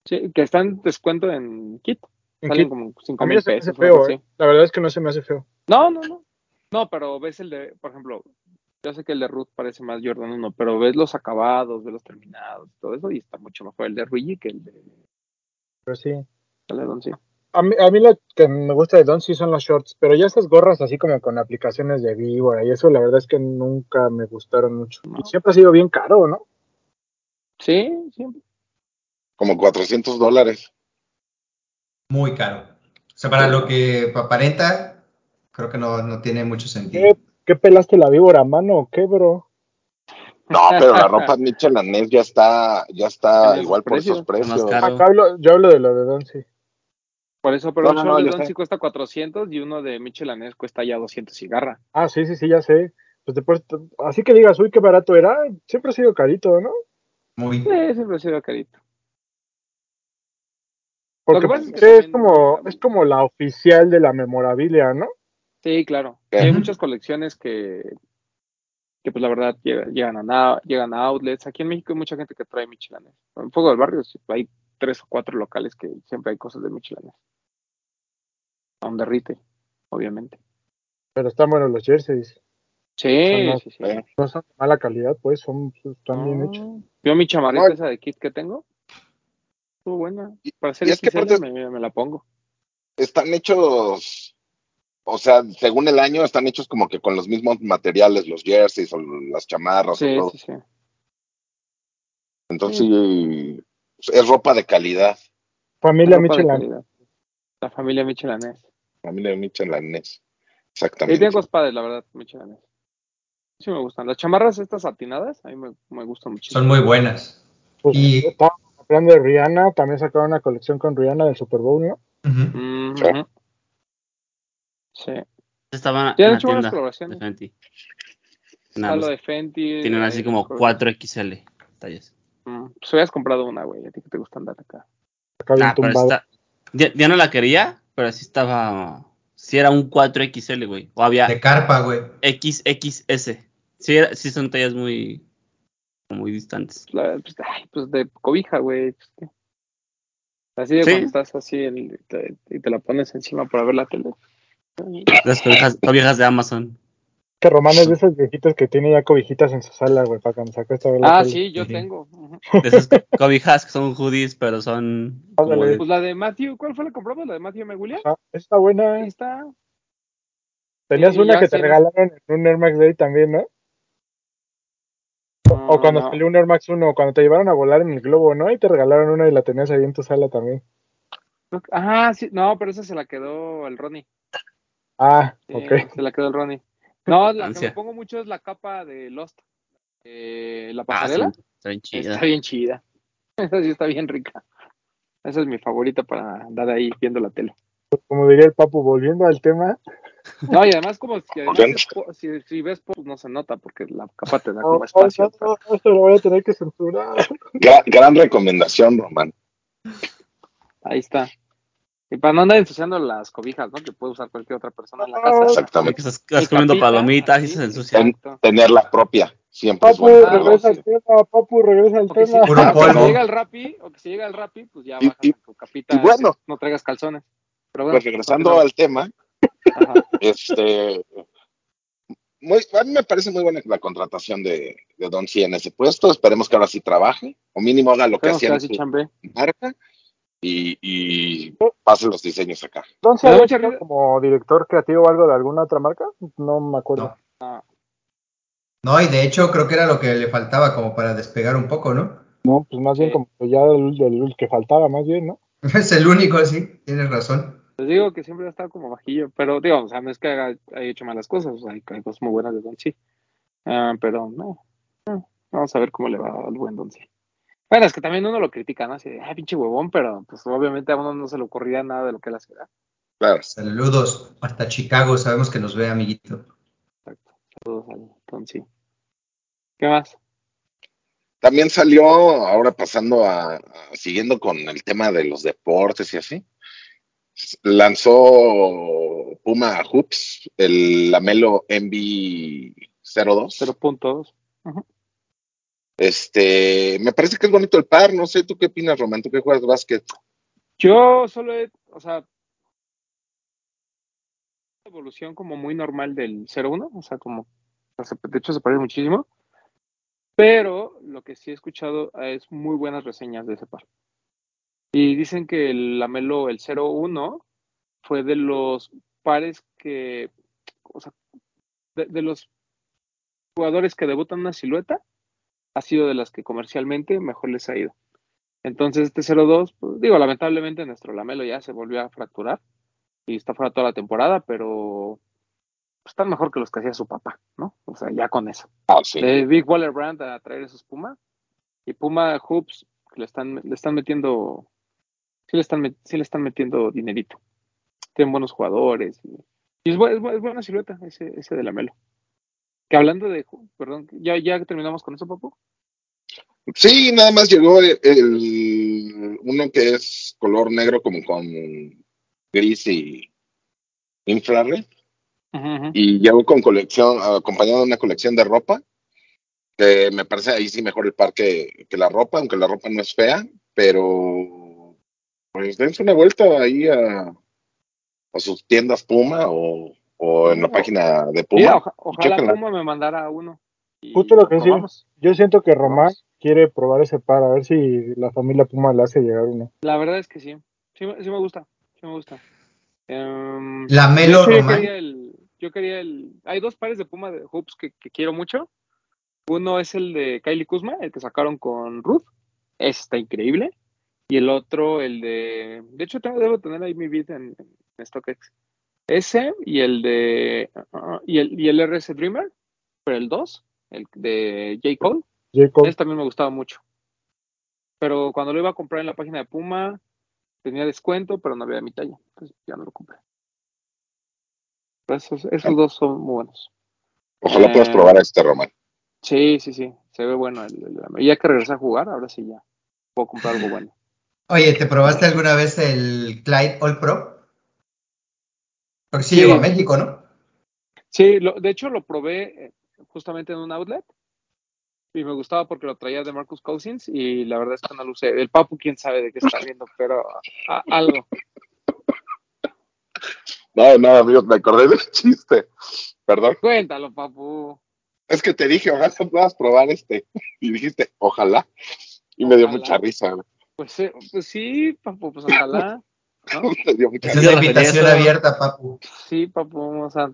Sí, que está en descuento en Kit. En Salen kit, como 5 a mí mil pesos. feo. ¿eh? La verdad es que no se me hace feo. No, no, no. No, pero ves el de, por ejemplo, yo sé que el de Ruth parece más Jordan 1, pero ves los acabados, ves los terminados, todo eso, y está mucho mejor el de Ruigi que el de, Pero sí. el de Don C. A mí, a mí lo que me gusta de Don sí son los shorts, pero ya estas gorras así como con aplicaciones de víbora y eso la verdad es que nunca me gustaron mucho. No. Y siempre ha sido bien caro, ¿no? Sí, siempre. Como 400 dólares. Muy caro. O sea, para lo que aparenta, creo que no, no tiene mucho sentido. ¿Qué, qué pelaste la víbora a mano o qué, bro? No, pero la ropa (laughs) Michelanés ya está, ya está igual por esos precios. Acá hablo, yo hablo de lo de Don sí. Por eso, pero No, un no, short no, de yo Don sé. C cuesta 400 y uno de Michelanés cuesta ya 200 y garra. Ah, sí, sí, sí, ya sé. Pues después, así que digas, uy, qué barato era, siempre ha sido carito, ¿no? Muy. Sí, siempre ha sido carito. Porque es que pues, es, también- como, es como la oficial de la memorabilia, ¿no? Sí, claro. Hay muchas colecciones que, que pues la verdad llega- llegan a, llegan a outlets. Aquí en México hay mucha gente que trae Michelanes. En Fuego del Barrio hay tres o cuatro locales que siempre hay cosas de Michelanes. Aún derrite, obviamente. Pero están buenos los jerseys. Sí, no- sí, sí. No son de mala calidad, pues, son, están bien hechos. Yo mi chamarrita esa de kit que tengo, estuvo buena. Y- Para hacer y es que XL aparte- me, me la pongo. Están hechos, o sea, según el año, están hechos como que con los mismos materiales, los jerseys o las chamarras o Sí, todo. sí, sí. Entonces, sí, es ropa de calidad. Familia calidad. La familia Michelanés. Familia Michelanés. Exactamente. tiene cosas padres, la verdad, Michelanés. Sí me gustan. Las chamarras estas satinadas, a mí me, me gustan muchísimo. Son muy buenas. Pues, Y- hablando de Rihanna, también sacaron una colección con Rihanna del Super Bowl, ¿no? Mm, Sí. Estaban Ya en han la hecho buenas tienda de colaboraciones. Fenty. Nada lo más. de Fenty. Tienen así de como Scorpion. 4XL tallas. Mm, Pues hubieras comprado una, güey. A ti que te gusta andar acá. Acá Nah, pero tumbado. está... ya, ya no la quería, pero sí estaba... Sí era un 4XL, güey. O había De carpa, güey. XXS. Sí, era- sí son tallas muy... muy distantes. La- pues, ay, pues de cobija, güey. pues. Así de Sí. cuando estás así te- y te la pones encima para ver la tele. Las cobijas, cobijas de Amazon. Que Román es de esos viejitos que tiene ya cobijitas en su sala, güey, para cuando se acuesta a ver la Ah, tele. sí, yo Sí. tengo. De esas co- (laughs) cobijas que son hoodies, pero son... de- Pues la de Matthew, ¿cuál fue la que compramos? ¿La de Matthew M. Williams? Ah, está buena. Ahí está. Tenías una que te regalaron en un Air Max Day también, ¿no? O cuando no. salió un Air Max 1, cuando te llevaron a volar en el globo, ¿no? Y te regalaron una y la tenías ahí en tu sala también. Ah, sí, no, pero esa se la quedó el Ronnie. Ah, Sí, ok. Se la quedó el Ronnie. No, la que me pongo mucho es la capa de Lost. Eh, la Ah, pasarela está bien chida. está bien chida. (laughs) Esa sí está bien rica. Esa es mi favorita para andar ahí viendo la tele. Como diría el Papu, volviendo al tema. No, y además como si, además es si, si ves pues no se nota porque la capa te da como no, espacio. no, no, esto lo voy a tener que censurar. Gra- gran recomendación, Román. Ahí está. Y para no andar ensuciando las cobijas, ¿no? Que puede usar cualquier otra persona en la casa. Que Exactamente. estás, estás Mi comiendo capita, palomitas y se ensucia. Ten- tener la propia. Siempre es Papu, bueno. regresa al tema, Papu, regresa al si, tema. O que si llega el rapi, o que si llega el rapi, pues ya bajas y- tu capita. y bueno. no traigas calzones. Pero bueno, Pues regresando al tema, Ajá. este muy, a mí me parece muy buena la contratación de, de Don C en ese puesto. Esperemos que ahora sí trabaje, o mínimo haga lo que Esperemos que hacía en su marca y, y pase los diseños acá. Entonces, Me da ¿había mucha sido risa. como director creativo o algo de alguna otra marca? No me acuerdo. No. No, y de hecho creo que era lo que le faltaba como para despegar un poco, ¿no? No, pues más bien como que ya del, del que faltaba, más bien, ¿no? (laughs) Es el único, sí, tienes razón. Les digo que siempre ha estado como bajillo, pero digo, o sea, no es que haya, haya hecho malas cosas, o sea, hay, hay cosas muy buenas de Don C. Ah, pero no, no, vamos a ver cómo le va al buen Don C. Bueno, es que también uno lo critica, ¿no? Así de, ay, pinche huevón, pero pues obviamente a uno no se le ocurría nada de lo que él hacía. Claro. Saludos hasta Chicago, sabemos que nos ve, amiguito. Exacto. Saludos al Don C. ¿Qué más? También salió, ahora pasando a, a- siguiendo con el tema de los deportes y así, lanzó Puma Hoops, el Lamelo MB02. 0.2. Este, me parece que es bonito el par, no sé, ¿tú qué opinas, Román? ¿Tú que juegas básquet? Yo solo he, o sea, evolución como muy normal del 0-1, o sea, como, o sea, de hecho se parece muchísimo, pero lo que sí he escuchado es muy buenas reseñas de ese par. Y dicen que el Lamelo, el 0-1, fue de los pares que, o sea, de, de los jugadores que debutan una silueta, ha sido de las que comercialmente mejor les ha ido. Entonces, este 0-2, pues, digo, lamentablemente nuestro Lamelo ya se volvió a fracturar y está fuera toda la temporada, pero pues, están mejor que los que hacía su papá, ¿no? O sea, ya con eso. Ah, sí. De Big Waller Brand a traer esos Puma y Puma Hoops que le están, le están metiendo, sí le están, met- sí le están metiendo dinerito. Tienen buenos jugadores y, y es, bu- es bu- es buena silueta ese, ese de Lamelo. Que hablando de, perdón, ya, ya terminamos con eso, papu. Sí, nada más llegó el, el- uno que es color negro como con gris y infrared y llegó con colección, acompañado de una colección de ropa, que me parece ahí sí mejor el par que, que la ropa, aunque la ropa no es fea, pero pues dense una vuelta ahí a, a sus tiendas Puma o, o en la página de Mira, Puma. oja- ojalá. Puma me mandara uno. Justo lo que probamos. Yo siento que Román quiere probar ese par, a ver si la familia Puma le hace llegar uno. La verdad es que sí. Sí, me- sí me gusta. Sí me gusta. Em, de hecho, yo Román. quería el, yo quería el. Hay dos pares de Puma de hoops que, que quiero mucho. Uno es el de Kylie Kuzma, el que sacaron con Ruth. Ese está increíble. Y el otro, el de. De hecho, tengo, debo tener ahí mi bid en, en StockX. Ese y el de. ah, y, el, y el RS Dreamer, pero el 2, el de J. Cole. Jacob, Ese también me gustaba mucho. Pero cuando lo iba a comprar en la página de Puma, tenía descuento, pero no había mi talla. Entonces ya no lo compré. Pero esos, esos dos son muy buenos. Ojalá puedas Eh, probar este Román. Sí, sí, sí. Se ve bueno. El, el- y ya que regresé a jugar, ahora sí ya puedo comprar algo bueno. Oye, ¿te probaste alguna vez el Clyde All Pro? Porque sí, Sí. llegó a México, ¿no? Sí, lo- de hecho lo probé eh, justamente en un outlet. Y me gustaba porque lo traía de Marcus Cousins y la verdad es que no lo usé. El Papu, quién sabe de qué está viendo, pero a- algo. No, no, amigos, me acordé del chiste. Perdón. Cuéntalo, Papu. Es que te dije, ojalá puedas probar este. Y dijiste, ojalá. Y me dio mucha risa. güey. Pues, eh, pues sí, Papu, pues ojalá. ¿no? (laughs) Es una invitación eso. abierta, papu. Sí, Papu, o sea,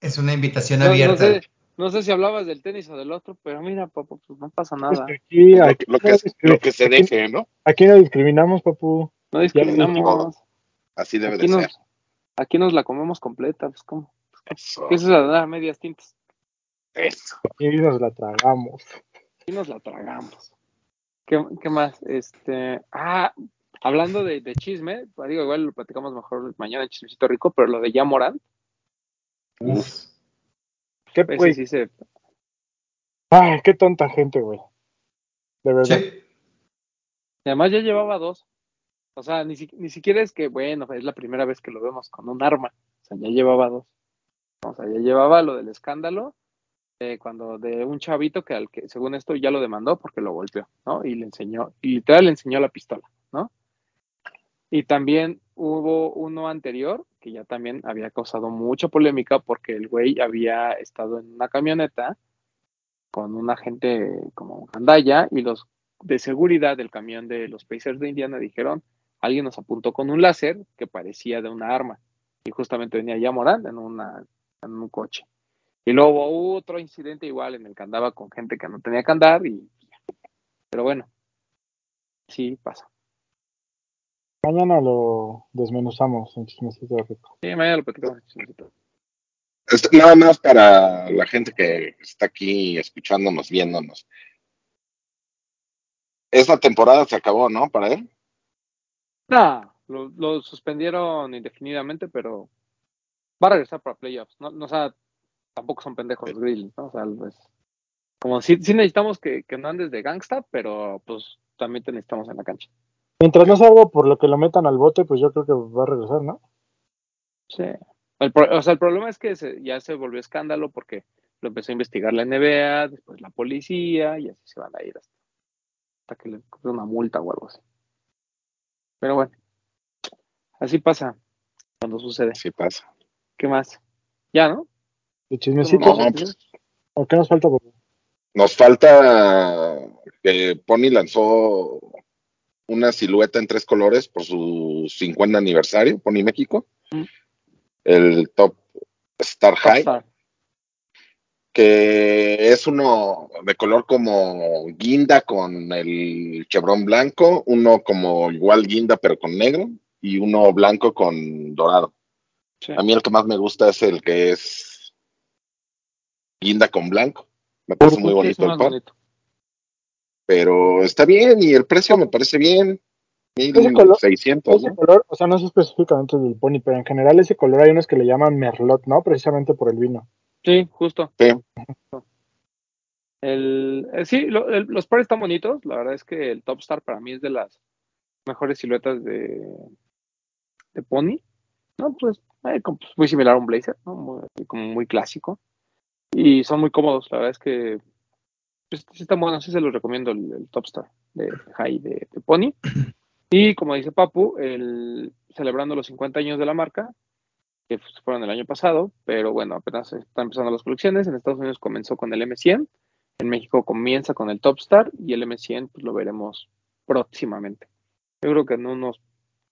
Es una invitación no, no abierta. sé, no sé si hablabas del tenis o del otro, pero mira, Papu, pues no pasa nada. aquí, Lo, aquí lo que, no lo que se deje, ¿no? aquí no discriminamos, papu. No discriminamos. Así debe Aquí de ser. nos, aquí nos la comemos completa, pues ¿cómo? Eso. ¿Qué es de dar medias tintas? eso. Aquí nos la tragamos. Aquí nos la tragamos. ¿Qué, qué más? Este, ah, hablando de, de chisme, pues, digo, igual lo platicamos mejor mañana en Chismecito Rico, pero lo de Yamorant, Uf. ¿Qué, güey? sí se... Ay, qué tonta gente, güey. De verdad. Sí. y Además ya llevaba dos. O sea, ni, si- ni siquiera es que, bueno, es la primera vez que lo vemos con un arma. O sea, ya llevaba dos. O sea, ya llevaba lo del escándalo, eh, cuando de un chavito que al que, según esto, ya lo demandó porque lo golpeó, ¿no? Y le enseñó, y literal le enseñó la pistola, ¿no? Y también hubo uno anterior que ya también había causado mucha polémica porque el güey había estado en una camioneta con un agente como gandalla y los de seguridad del camión de los Pacers de Indiana dijeron, alguien nos apuntó con un láser que parecía de una arma y justamente venía ya Morán en un coche. Y luego hubo otro incidente igual en el que andaba con gente que no tenía que andar y pero bueno, sí pasa. Mañana lo desmenuzamos en Chismecito Rico. Sí, mañana lo platicamos. chismecito. Esto- nada más para la gente que está aquí escuchándonos, viéndonos. Esta temporada se acabó, ¿no? Para él. Nah, lo, lo suspendieron indefinidamente, pero va a regresar para playoffs. No, no, o sea, tampoco son pendejos los Grizzlies, ¿no? O sea, pues, como sí, sí necesitamos que, que no andes de gangsta, pero pues también te necesitamos en la cancha. Mientras no sea algo por lo que lo metan al bote, pues yo creo que va a regresar, ¿no? Sí. El pro- o sea, el problema es que se- ya se volvió escándalo porque lo empezó a investigar la NBA, después la policía, y así se van a ir hasta, hasta que le cobren una multa o algo así. Pero bueno, así pasa cuando sucede. Sí pasa. ¿Qué más? Ya, ¿no? De chismecito. No, pues, ¿O qué nos falta? por- Nos falta que Pony lanzó una silueta en tres colores por su 50 aniversario, Pony México. Mm. El Top Star High, Star. que es uno de color como guinda con el chevron blanco, uno como igual guinda pero con negro y uno blanco con dorado. Sí. A mí el que más me gusta es el que es guinda con blanco. Me parece muy es bonito el par. bonito. pero está bien y el precio me parece bien. Ese color- 1600, Ese ¿no? color, o sea, no sé específicamente del pony, pero en general ese color hay unos que le llaman merlot, ¿no? Precisamente por el vino. Sí, justo. Sí. El, eh, sí, lo- el- los pares están bonitos. La verdad es que el Top Star para mí es de las mejores siluetas de, de Pony. No, pues, eh, como, pues, muy similar a un Blazer, ¿no? Muy, como muy clásico. Y son muy cómodos. La verdad es que pues, sí están buenos. Sí se los recomiendo el, el Top Star de High de, de Pony. (clears throat) Y como dice Papu, el, celebrando los 50 años de la marca, que fueron el año pasado, pero bueno, apenas están empezando las colecciones. En Estados Unidos comenzó con el M100, en México comienza con el Top Star y el M100 pues lo veremos próximamente. Yo creo que en unos,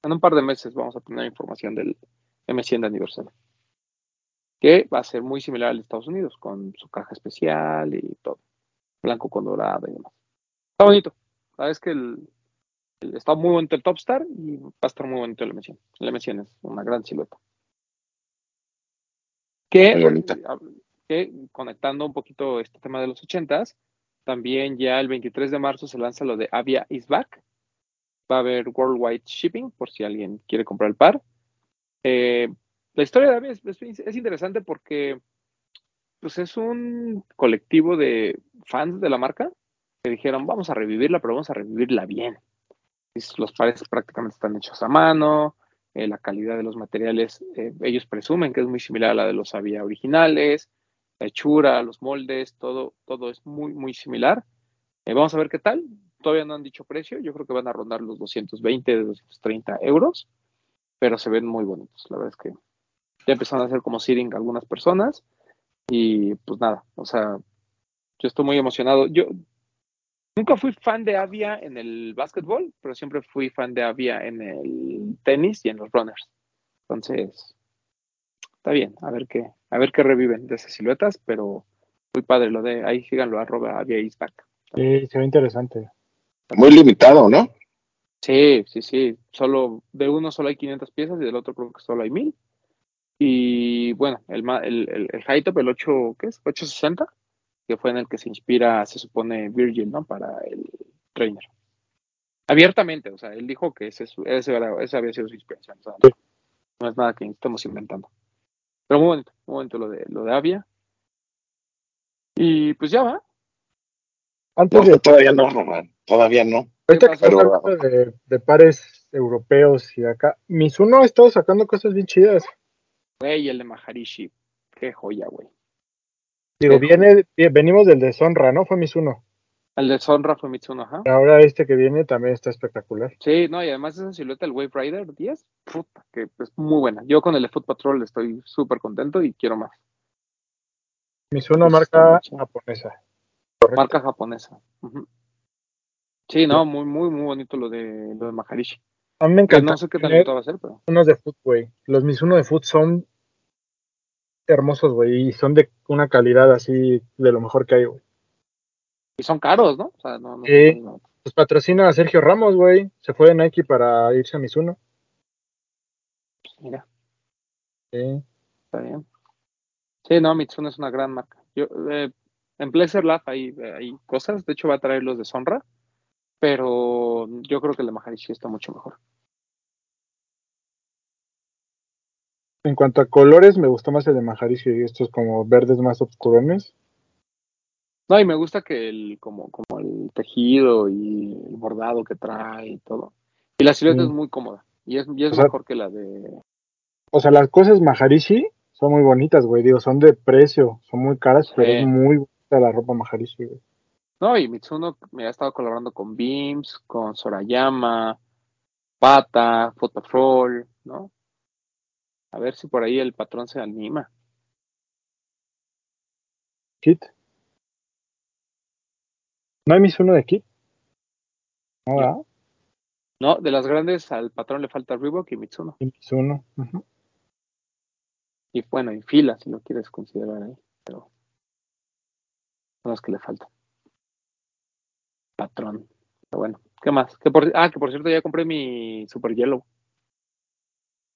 en un par de meses vamos a tener información del M100 de aniversario, que va a ser muy similar al de Estados Unidos, con su caja especial y todo, blanco con dorado y demás. Está bonito, la verdad es que el, el- está muy bonito el Top Star y va a estar muy bonito el M100. El M100 es una gran silueta. Que, bonita. que conectando un poquito este tema de los ochentas, también ya el 23 de marzo se lanza lo de Avia is back. Va a haber worldwide shipping por si alguien quiere comprar el par. Eh, la historia de Avia es, es- es interesante porque pues es un colectivo de fans de la marca que dijeron vamos a revivirla, pero vamos a revivirla bien. Los pares prácticamente están hechos a mano, eh, la calidad de los materiales, eh, ellos presumen que es muy similar a la de los Avia originales, la hechura, los moldes, todo, todo es muy, muy similar. Eh, vamos a ver qué tal. Todavía no han dicho precio, yo creo que van a rondar los 220, 230 euros, pero se ven muy bonitos. La verdad es que ya empezaron a hacer como seeding algunas personas y pues nada, o sea, yo estoy muy emocionado. Yo nunca fui fan de Avia en el básquetbol, pero siempre fui fan de Avia en el tenis y en los runners. Entonces, está bien, a ver qué, a ver qué reviven de esas siluetas, pero muy padre lo de ahí síganlo, arroba Avia is back. Sí, se ve interesante. Muy limitado, ¿no? Sí, sí, sí. Solo, de uno solo hay 500 piezas y del otro creo que solo hay 1000. Y bueno, el, ma- el, el, el high top, el 8, ¿qué es? 860, que fue en el que se inspira, se supone, Virgil, ¿no? Para el trainer. Abiertamente, o sea, él dijo que ese, su- ese era- esa había sido su inspiración. o sea, Sí. no es nada que estemos inventando. Pero muy bonito, muy bonito lo de, lo de Avia. Y pues ya va. Antes No, de todavía no, Román, todavía no. ahorita que pasó? estamos Pero- de, de pares europeos y acá, Mizuno ha estado sacando cosas bien chidas. Güey, el de Maharishi. Qué joya, güey. Digo, viene, venimos del de Sonra, ¿no? Fue Mizuno. El de Sonra fue Mitsuno, ajá. Ahora este que viene también está espectacular. Sí, no, y además esa silueta del Wave Rider 10, puta, que es muy buena. Yo con el de Foot Patrol estoy súper contento y quiero más. Mizuno Pues marca japonesa. Marca japonesa. Sí, no, muy, muy, muy bonito lo de lo de Maharishi. A mí me Que encanta no sé qué tan va a ser, pero. unos de foot, güey. Los Mizuno de foot son hermosos, güey, y son de una calidad así de lo mejor que hay, güey. Y son caros, ¿no? O sea, no, no no- Pues patrocina a Sergio Ramos, güey. Se fue de Nike para irse a Mizuno. Mira, Sí. está bien. Sí, no, Mitsuno es una gran marca. Yo, eh, en Pleasure Lab hay, hay cosas, de hecho va a traer los de Sonra, pero yo creo que el de Maharishi está mucho mejor. En cuanto a colores, me gustó más el de Maharishi. Estos como verdes más oscurones. No, y me gusta que el, como, como el tejido y el bordado que trae y todo. Y la silueta Sí. es muy cómoda. Y es, y es sea- mejor que la de. O sea, las cosas Maharishi son muy bonitas, güey. Digo, son de precio, son muy caras, Sí. pero es muy bonita la ropa Maharishi, güey. No, y Mitsuno me ha estado colaborando con Beams, con Sorayama, Pata, Patrol, ¿no? A ver si por ahí el patrón se anima. Kit. ¿No hay Mizuno de Kit? No, No. de las grandes al patrón le falta Reebok y Mitsuno. Y ujú. Y bueno, en fila, si lo quieres considerar ahí. Pero son las que le faltan. Patrón. Pero bueno, ¿qué más? Que por, ah, que por cierto ya compré mi Super Yellow.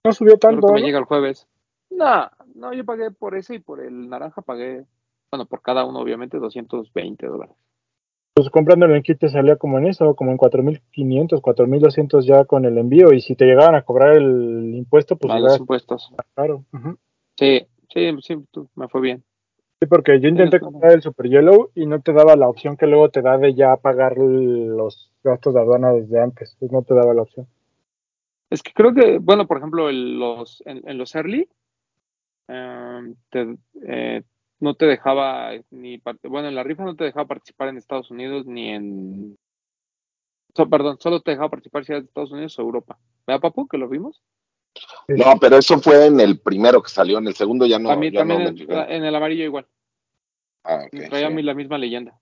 No subió creo tanto, que me ¿no? llega el jueves. No, no, yo pagué por ese y por el naranja pagué, bueno, por cada uno obviamente 220 dólares. Pues comprándolo en Kit te salía como en eso, como en 4.500, 4.200 ya con el envío. Y si te llegaban a cobrar el impuesto, pues Más los impuestos. Ujú. Sí, sí, sí, tú- me fue bien. Sí, porque yo intenté claro. comprar el Super Yellow y no te daba la opción que luego te da de ya pagar los gastos de aduana desde antes. Pues no te daba la opción. Es que creo que, bueno, por ejemplo, en los, en, en los early, eh, te- eh, no te dejaba ni, bueno, en la rifa no te dejaba participar en Estados Unidos ni en, so- perdón, solo te dejaba participar si eras de Estados Unidos o Europa. ¿Verdad, Papu, que lo vimos? No, pero eso fue en el primero que salió, en el segundo ya no. también ya también no en, en el amarillo igual. Ah, ok, Traía sí. la misma leyenda.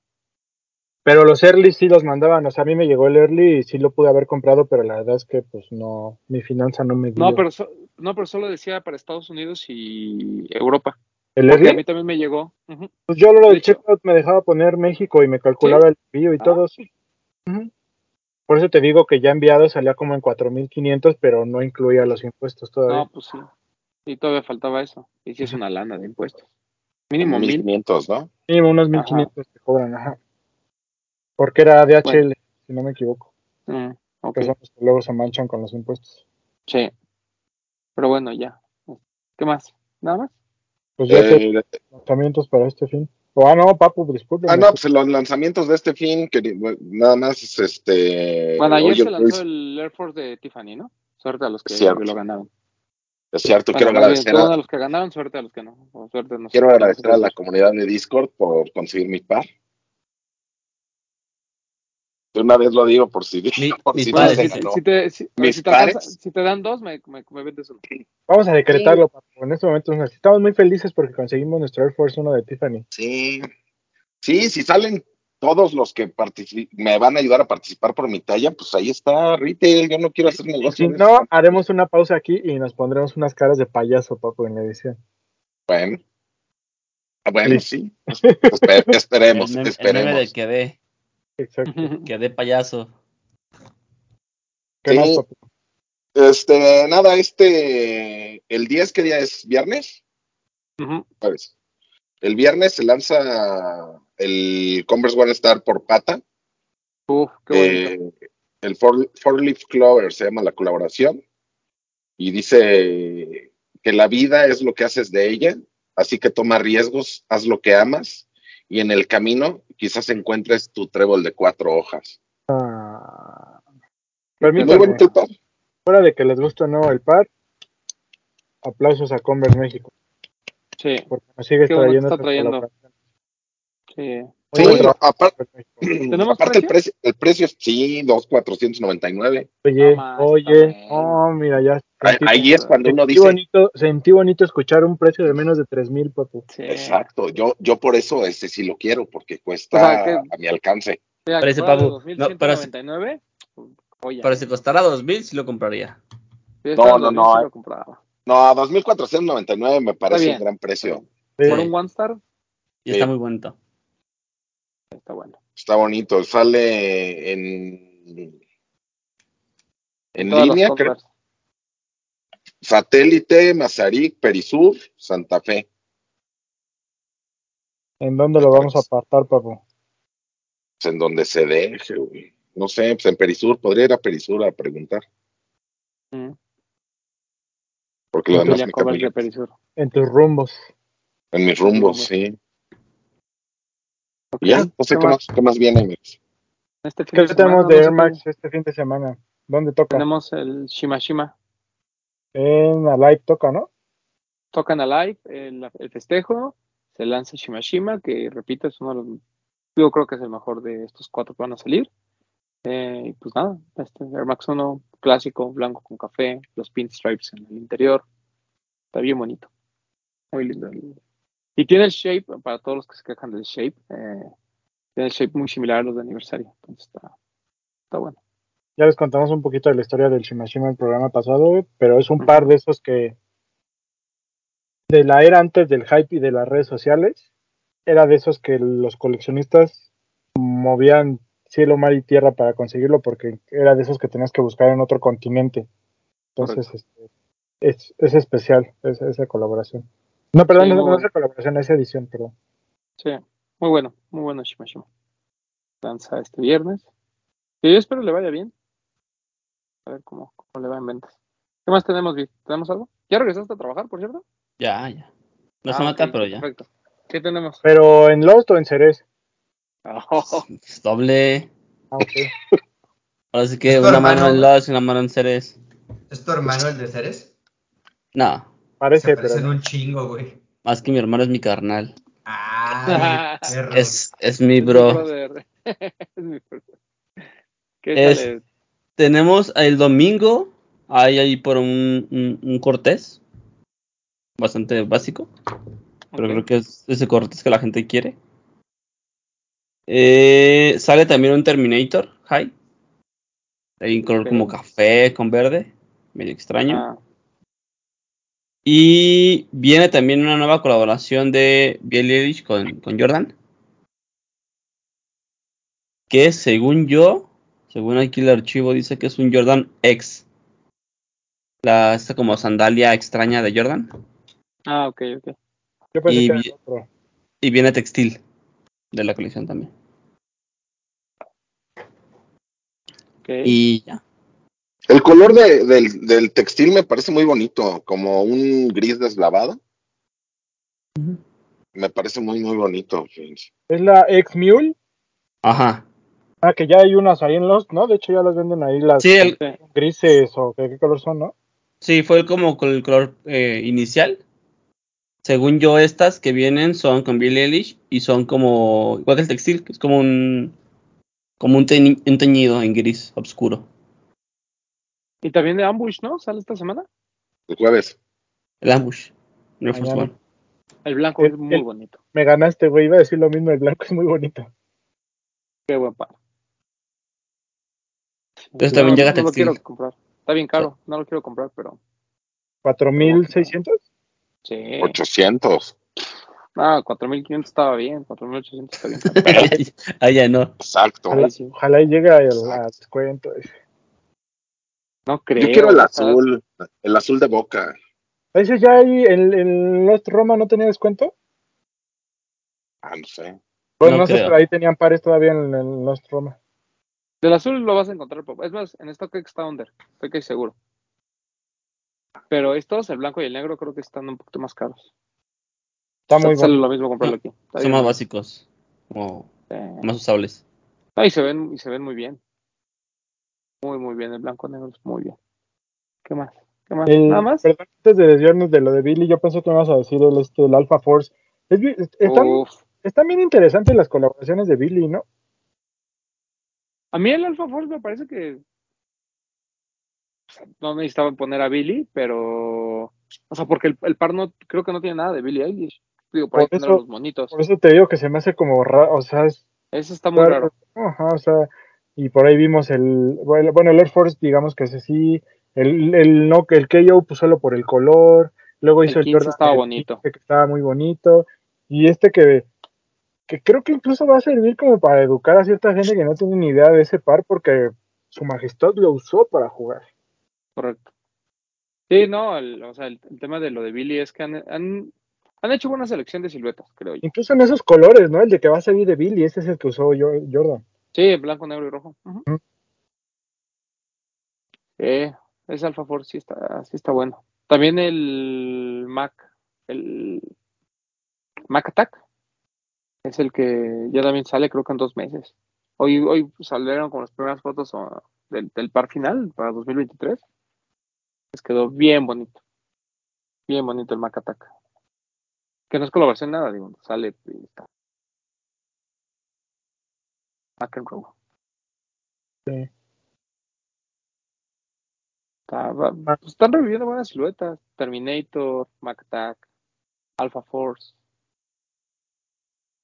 Pero los early sí los mandaban. O sea, a mí me llegó el early y sí lo pude haber comprado, pero la verdad es que pues no, mi finanza no me dio. No, pero, so- no, pero solo decía para Estados Unidos y Europa. el Porque a early, mí también me llegó. Pues yo lo de checkout me dejaba poner México y me calculaba el envío y Ah, todo. Ujú. Por eso te digo que ya enviado salía como en 4.500, pero no incluía los impuestos todavía. No, pues sí. Y todavía faltaba eso. Y si es una lana de impuestos. Mínimo Como mil. 1500, ¿no? Mínimo unos Ajá. 1.500 que cobran, ajá. Porque era DHL, si no me equivoco. Mm, los que luego se manchan con los impuestos. sí. Pero bueno, ya. ¿Qué más? ¿Nada más? Pues ya te Eh, lanzamientos para este fin. Ah, no, Papu, disculpe. ah, no, pues los lanzamientos de este fin, que bueno, nada más, este. bueno, ayer oye, se lanzó Luis, el Air Force de Tiffany, ¿no? Suerte a los que lo ganaron. Es cierto, Bueno, quiero bien, agradecer, a, a los que ganaron, suerte a los que no. O suerte, no sé, quiero agradecer a la comunidad de Discord por conseguir mi par. De una vez lo digo por si, Mi- (laughs) por mis si Bueno, no se pares. si, ganó. si te, si, Mis si te alcanza- pares. si te dan dos, me, me, me vendes uno. Vamos a decretarlo, Papu. En este momento nos- estamos muy felices porque conseguimos nuestro Air Force 1 de Tiffany. Sí, sí, si salen todos los que me van a ayudar a participar por mi talla, pues ahí está retail. Yo no quiero hacer negocio. si no, eso. haremos una pausa aquí y nos pondremos unas caras de payaso, Papu, en la edición. Bueno, Ah, bueno, Listo. sí. (laughs) Espe- esperemos, el, meme, el esperemos. meme del que dé, Exacto. (laughs) que dé payaso. ¿Qué Sí. más? Este, nada, este, el 10, ¿qué día es? ¿Viernes? El viernes se lanza el Converse One Star por pata. Uf, qué bonito. Eh, el Four, Four Leaf Clover se llama la colaboración. Y dice que la vida es lo que haces de ella, así que toma riesgos, haz lo que amas, y en el camino quizás encuentres tu trébol de cuatro hojas. Ah, Muy permítanme, bonito el par. fuera de que les guste o no el par, aplausos a Converse México, Sí, porque nos sigue trayendo. está sí. Sí, aparte, Converse (clears throat) México. ¿Tenemos aparte el precio? el precio es sí, 2,499. Oye, No más, oye, está oh, mira, ya Ahí, sentí, ahí es cuando uno dice, bonito, sentí bonito escuchar un precio de menos de tres mil, papu. sí. exacto, yo, yo por eso ese sí lo quiero, porque cuesta O sea, que- a mi alcance. Parece, Papu, 2199, oye, Pero si costara 2000, sí lo compraría. si No, no, 2000, no, sí eh. lo compraba. No, a 2,499 me parece un gran precio. Sí. Por un One Star, Y está muy bonito. Está bueno. Está bonito, sale en, en Todas línea, creo. Satélite, Mazarik, Perisur, Santa Fe. ¿En dónde lo vamos a apartar, papu? Pues en donde se deje, güey. No sé, pues en Perisur, podría ir a Perisur a preguntar, Mm. porque lo demás me de. Perisur. En tus rumbos. En mis rumbos, rumbos. sí. Ya, no sé qué más, qué más viene. Este fin ¿Qué de tenemos semana, de Air qué- Max este fin de semana? ¿Dónde toca? Tenemos el Shimashima. En Alive toca, ¿no? Tocan Alive, el, el festejo, se lanza Shimashima, que repito, es uno de los, yo creo que es el mejor de estos cuatro que van a salir. Eh, y pues nada, este Air Max 1 clásico, blanco con café, los pinstripes en el interior. Está bien bonito. Muy lindo. el- Y tiene el shape, para todos los que se quejan del shape, eh, tiene el shape muy similar a los de aniversario. Entonces está, está bueno. Ya les contamos un poquito de la historia del Shimashima en el programa pasado, pero es un par de esos que de la era antes del hype y de las redes sociales, era de esos que los coleccionistas movían cielo, mar y tierra para conseguirlo porque era de esos que tenías que buscar en otro continente. Entonces, este, es, es especial esa colaboración. No, perdón, Sí, no, no esa colaboración, esa edición, perdón. Sí, muy bueno, muy bueno Shimashima. Lanza este viernes. Y yo espero le vaya bien. A ver cómo, cómo le va en ventas. ¿Qué más tenemos, Vic? ¿Tenemos algo? ¿Ya regresaste a trabajar, por cierto? Ya, ya. No Ah, se mata, ok, pero ya. Perfecto. ¿Qué tenemos? Pero en Lost o en Ceres. Oh, Es doble. Ah, ok. (laughs) Ahora sí que Es una hermano, mano en. Lost y una mano en Ceres. ¿Es tu hermano el de Ceres? No, Parece, Se pero parecen no. un chingo, güey. más que mi hermano es mi carnal. (laughs) Perro. Es, es mi es mi bro. (laughs) ¿Qué Es- sale? Tenemos el domingo, hay ahí por un, un, un Cortés. Bastante básico. Pero creo que es ese Cortés que la gente quiere. Eh, sale también un Terminator High. Hay un color como café con verde. Medio extraño. Ah, Y viene también una nueva colaboración de Eilish con, con Jordan. Que según yo, según aquí el archivo dice que es un Jordan X. La, esta como sandalia extraña de Jordan. ah, ok, ok. Yo pensé Y que era vi- otro. Y viene textil de la colección también. ok. Y ya. El color de- del, del textil me parece muy bonito, como un gris deslavado. Me parece muy, muy bonito. Es la X-Mule. Ajá. Ah, que ya hay unas ahí en Lost, ¿no? De hecho, ya las venden ahí las Sí, el- Sí. grises o qué, qué color son, ¿no? sí, fue el como con el color eh, inicial. Según yo, estas que vienen son con Billie Eilish y son como, igual que el textil, que es como un, como un teñido en gris oscuro. Y también de Ambush, ¿no? ¿Sale esta semana? El jueves. El ambush. Mañana. One. El blanco El- es muy el- bonito. Me ganaste, güey. Iba a decir lo mismo. El blanco es muy bonito. Qué buen par. Pero también llega no lo textil. quiero comprar. Está bien caro, no lo quiero comprar, pero ¿4,600? sí. 800. Ah, 4500 estaba bien, 4800 está bien (laughs) ah, ya no. Exacto. Ojalá, ojalá y llegue al al descuento. No creo. Yo quiero el azul, el azul de boca. ¿Ese ya hay en, en Lost Roma no tenía descuento? Ah, no sé. Bueno, No no, sé, pero ahí tenían pares todavía en, en Lost Roma. Del azul lo vas a encontrar. Es más, en StockX está under, estoy casi seguro. Pero estos, el blanco y el negro, creo que están un poquito más caros. Está muy Sale bueno. lo mismo comprarlo aquí. Está Son bien. más básicos. Eh, más usables. no, y se ven, y se ven muy bien. Muy, muy bien. El blanco negro es muy bien. ¿Qué más? ¿Qué más? El- ¿Nada más? Antes de desviarnos de lo de Billy, yo pensé que me ibas a decir el, este, el Alpha Force. Es están, están bien interesantes las colaboraciones de Billy, ¿no? A mí el Alpha Force me parece que no necesitaba poner a Billy, pero o sea, porque el, el par no creo que no tiene nada de Billy Eilish. Digo, por, Por eso- los monitos. Por eso te digo que se me hace como raro, o sea, es Ese está muy raro. Ajá, o sea, y por ahí vimos el, bueno, el Air Force, digamos que ese sí, el, el, no, el KO pues solo por el color, luego El hizo el, 15 Jordan estaba el bonito. 15 que estaba muy bonito, y este que, que creo que incluso va a servir como para educar a cierta gente que no tiene ni idea de ese par porque su majestad lo usó para jugar. Correcto. Sí, no, el, o sea, el, el tema de lo de Billy es que han, han, han hecho buena selección de siluetas, creo yo. Incluso en esos colores, ¿no? El de que va a salir de Billy, ese es el que usó yo- Jordan. Sí, blanco, negro y rojo. Ujú. Ujú. Eh, ese Alpha Force sí está, sí está bueno. También el Mac, el Mac Attack, es el que ya también sale creo que en dos meses. Hoy, hoy salieron con las primeras fotos del, del par final para 2023. Les quedó bien bonito. Bien bonito el Mac Attack. Que no es colaboración nada, digo, sale y está. Roll. Sí. Está- va- Ah. están reviviendo buenas siluetas. Terminator, Mac Attack, Alpha Force.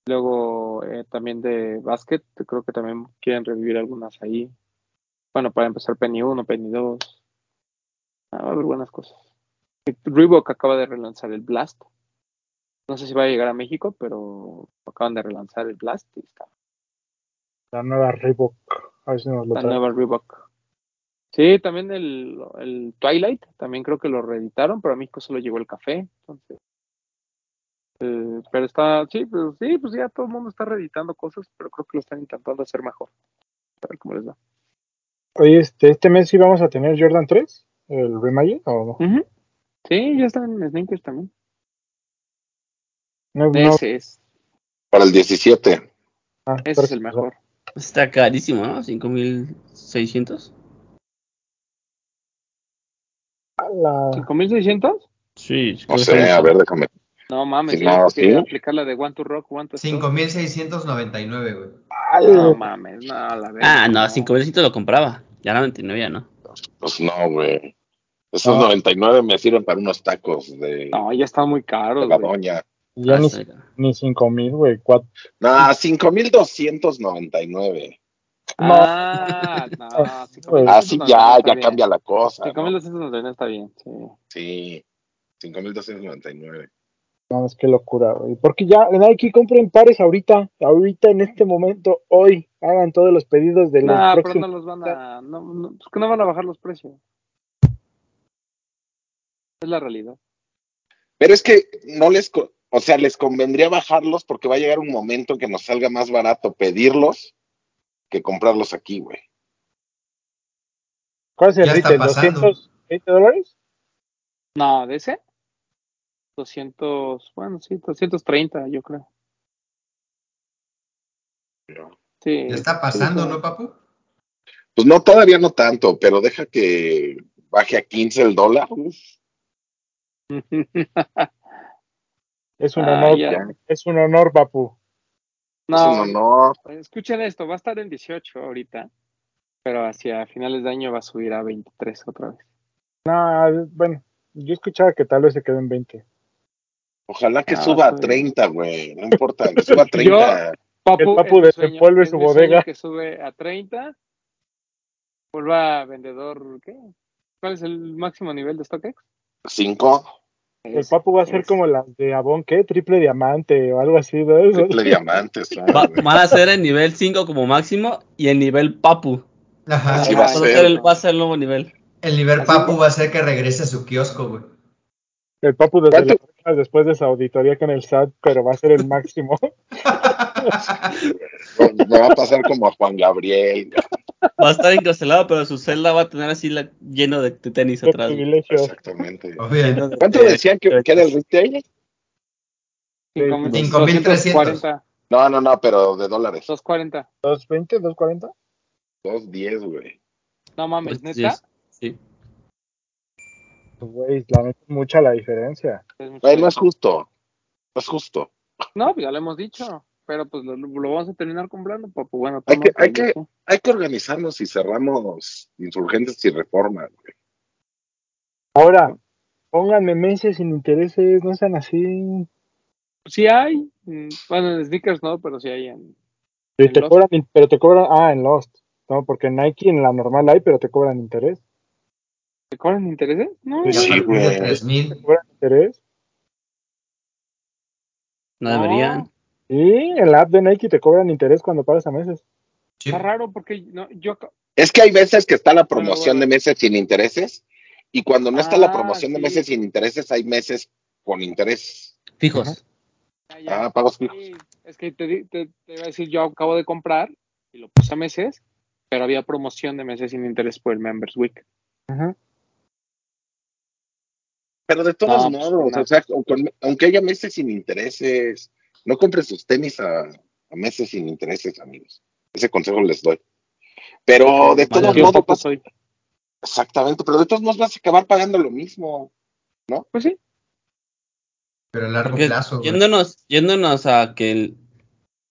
Luego eh, también de Basket, creo que también quieren revivir algunas ahí. Bueno, para empezar Penny 1, Penny 2. Ah, va a haber buenas cosas. Reebok acaba de relanzar el Blast. No sé si va a llegar a México, pero acaban de relanzar el Blast y está La nueva Reebok. A ver si nos lo la trae. nueva Reebok. Sí, también el, el Twilight, también creo que lo reeditaron, pero a México solo llegó el café, entonces. eh, pero está, sí, pues sí, pues ya todo el mundo está reeditando cosas, pero creo que lo están intentando hacer mejor. A ver cómo les va. Oye, este, este mes sí vamos a tener Jordan 3, el Remagin, o no? Sí, ya están en sneakers también. No, no, Ese es, Para el 17. ah, ese es el mejor. Está carísimo, ¿no? 5600. Ala. ¿5600? Sí, No sé, está a ver, déjame. No mames, Sí, no, sí. aplicar la de One to Rock, One to Stop. 5699, güey. No mames, no, la verdad. Ah, no, 5600 lo compraba. Ya 99 ya, ¿no? Pues no, güey. Esos No. 99 me sirven para unos tacos de, No, ya están muy de caros, la doña. Ya Ah, ni, ni 5 mil, güey. cuatro- No, 5299. No. Ah, no, (laughs) Así 5299 ya, ya bien. cambia la cosa. ¿no? 5299 está bien, sí. Sí, 5299. No, es que locura, güey. Porque ya Nike compren pares ahorita, ahorita en este momento, hoy. Hagan todos los pedidos del No, pero no los van a. No, no, pues que no van a bajar los precios. Es la realidad. Pero es que no les, co- o sea, les convendría bajarlos porque va a llegar un momento en que nos salga más barato pedirlos que comprarlos aquí, güey. ¿Cuál es el retail? pasando. ¿220 dólares? No, de ese. 200, bueno, sí, 230, yo creo. Sí. Ya está pasando, ¿no, papu? Pues no, todavía no tanto, pero deja que baje a 15 el dólar. (laughs) Es un Ah, honor, ya. es un honor, papu. No, es un honor. escuchen esto, va a estar en 18 ahorita, pero hacia finales de año va a subir a 23 otra vez. No, bueno, yo escuchaba que tal vez se quedó en 20. Ojalá que Ah, suba a soy- 30, güey. No importa, que suba (laughs) a 30. Papu, El Papu desenvuelve su bodega. que sube a 30, vuelva a vendedor, ¿qué? ¿Cuál es el máximo nivel de StockX? 5, El papu va a ser Es- como las de Avon, ¿qué? Triple diamante o algo así, ¿no? triple diamantes. (laughs) Va- van a ser el nivel 5 como máximo y el nivel papu. Ajá. Así va a ser. el, va a ser el nuevo nivel. El nivel Así papu va. va a ser que regrese a su kiosco, güey. El papu desde ¿Cuánto? las orejas después de esa auditoría con el SAT, pero va a ser el máximo. (laughs) Me va a pasar como a Juan Gabriel. Va a estar encarcelado, pero su celda va a tener así la, lleno de, de tenis atrás. privilegios. Exactamente. ¿Cuánto decían que, que era el retail? Cinco mil- 5.300. 240, No, no, no, pero de dólares. 240. ¿220? ¿240? 2.10, güey. No mames, neta. Sí. Güey, la neta es mucha la diferencia. Güey, no es justo. No es justo. No, pues ya lo hemos dicho. Pero pues lo, lo vamos a terminar comprando, papu. Bueno, Hay que- hay que- pues, Hay que organizarnos y cerramos insurgentes y reforma, güey. Ahora, pónganme meses sin intereses, no sean así. Sí hay. mm, Bueno, en sneakers no, pero sí hay en. Y ¿En te Lost? cobran, pero te cobran, ah, en Lost. No, porque en Nike en la normal hay, pero te cobran interés. ¿Te cobran intereses? No, Sí, Ya Sí, a partir de güey. 3.000. ¿Te cobran interés? No deberían. Sí, en la app de Nike te cobran interés cuando pagas a meses. Sí. Está raro porque no, yo. Es que hay veces que está la promoción bueno. de meses sin intereses y cuando no está la Ah, promoción de meses sin intereses, hay meses con interés. Fijos. ya. Ah, pagos fijos. Sí, es que te, te, te iba a decir, yo acabo de comprar y lo puse a meses, pero había promoción de meses sin interés por el Members Week. Ajá. Pero de todos No, pues, modos, no. o sea, aunque haya meses sin intereses, no compren sus tenis a, a meses sin intereses, amigos. Ese consejo les doy. Pero de todos modos, vas- soy. exactamente, pero de todos modos vas a acabar pagando lo mismo. Pues sí, Pero a largo Porque plazo. güey. yéndonos, yéndonos a que el-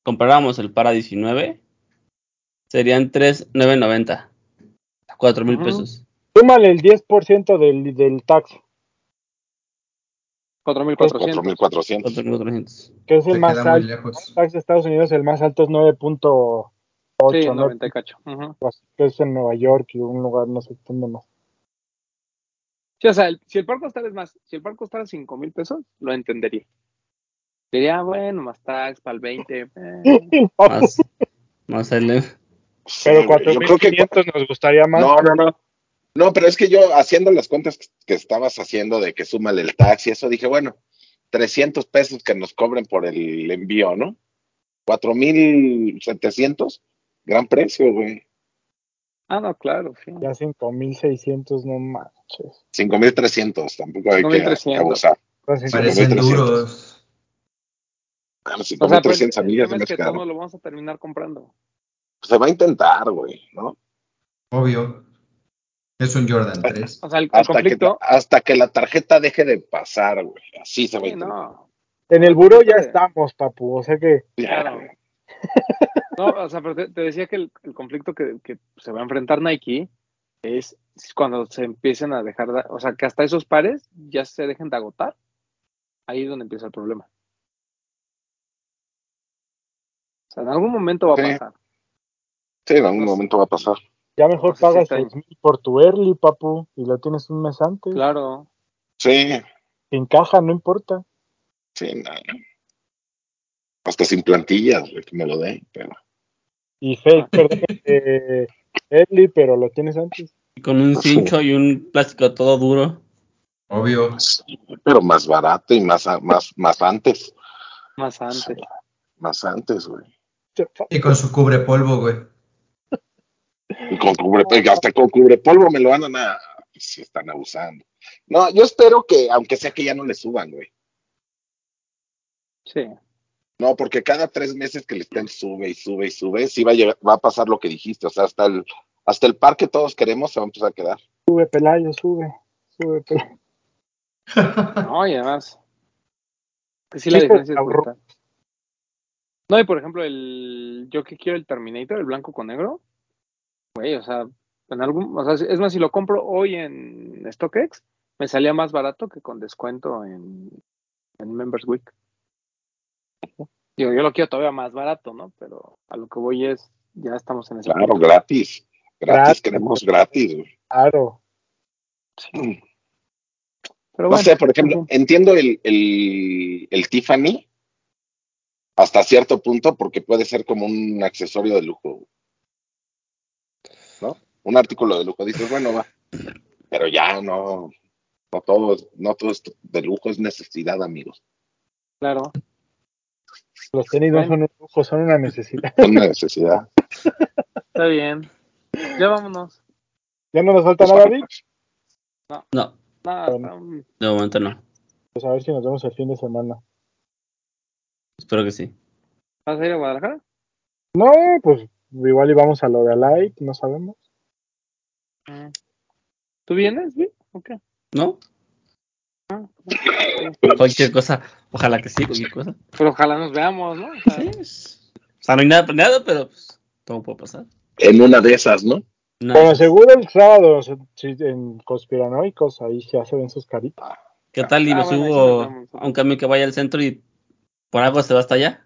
compráramos el para 19, serían 3,990. 4 mil Ujú. pesos. Súmale el 10% del, del tax, 4.400. 4.400. 4,400. que es el Se más alto. El tax de Estados Unidos, el más alto es 9.8, Sí, ¿no? 90 y cacho. Ujú. que es en Nueva York y un lugar, no sé dónde más. Sí, o sea, el- si el par costara es más, si el par costara 5 mil pesos, lo entendería. Diría, bueno, más tax para el 20. eh. (laughs) Más, más el, Sí, Pero güey, yo creo que 4.500 nos gustaría más. No, no, no. No, pero es que yo haciendo las cuentas que- que estabas haciendo de que súmale el taxi, eso dije, bueno, 300 pesos que nos cobren por el envío, ¿no? 4.700, gran precio, güey. Ah, no, claro, sí. Ya 5.600, no manches. 5.300, tampoco hay que 5,300. abusar. Entonces, Parecen 5.300. duros. Bueno, O sea, el, 5.300 a el mí ya tema se me es que hace caro. todos lo vamos a terminar comprando. Se va a intentar, güey, ¿no? Obvio. Es un Jordan 3. O sea, el, el Hasta que, conflicto. hasta que la tarjeta deje de pasar, güey. Así se va a Sí, intentar. no, en el buro ya estamos, papu. O sea que Ya, Claro. güey. no, o sea, pero te, te decía que el, el conflicto que, que se va a enfrentar Nike es cuando se empiecen a dejar, de- o sea, que hasta esos pares ya se dejen de agotar. Ahí es donde empieza el problema. O sea, en algún momento va Sí. a pasar. Sí, en algún momento va a pasar. Ya mejor No pagas ahí. 6.000 por tu early, papu, y lo tienes un mes antes. Claro. Sí, Sin caja, no importa. sí, no. Hasta sin plantillas, güey, que me lo den, pero. Y fake, (laughs) perdón, eh, early, pero lo tienes antes. con un cincho y un plástico todo duro. Obvio. Sí, pero más barato y más, más, más antes. Más antes. Más antes, güey. Y con su cubre polvo, güey. Y con cubrepolvo, hasta con cubrepolvo me lo van a. Pues sí, están abusando. No, yo espero que, aunque sea que ya no le suban, güey. Sí. No, porque cada tres meses que le estén sube y sube y sube, sí va a, llegar- va a pasar lo que dijiste. O sea, hasta el, hasta el par que todos queremos se va a empezar a quedar. Sube, Pelayo, sube. Sube, Pelayo. No, y además. Que sí, la diferencia es brutal. No, y por ejemplo, el yo que quiero el Terminator, el blanco con negro, güey, o sea, en algún, o sea, es más, si lo compro hoy en StockX, me salía más barato que con descuento en, en Members Week. Digo, yo lo quiero todavía más barato, ¿no? Pero a lo que voy es, ya estamos en ese Claro, punto. gratis. Gratis, Gratis. queremos gratis. Claro. Pero No bueno, sé, por ejemplo, entiendo el, el, el Tiffany hasta cierto punto porque puede ser como un accesorio de lujo, ¿no? Un artículo de lujo. Dices, bueno, va. Pero ya no, no todo, no todo es de lujo, es necesidad, amigos. claro. Los tenis no son un lujo, son una necesidad. Es una necesidad. Está bien. Ya vámonos. ¿Ya no nos falta Pues, nada, Vic? No, Nada, está un- de momento no. Pues a ver si nos vemos el fin de semana. Espero que sí. ¿Vas a ir a Guadalajara? No, pues igual íbamos a lo de Alight, no sabemos. Mm. ¿Tú vienes, Vic? ¿O qué? ¿No? Ah, Cualquier cosa. Ojalá que sí, cualquier cosa. Pero ojalá nos veamos, ¿no? O sea, Sí. es- O sea, no hay nada planeado, pero pues, todo puede pasar. En una de esas, ¿no? No, Bueno, seguro el sábado, en conspiranoicos, ahí ya se ven sus caritas. ¿Qué tal y Ah, me bueno, subo a un camión que vaya al centro y por algo se va hasta allá?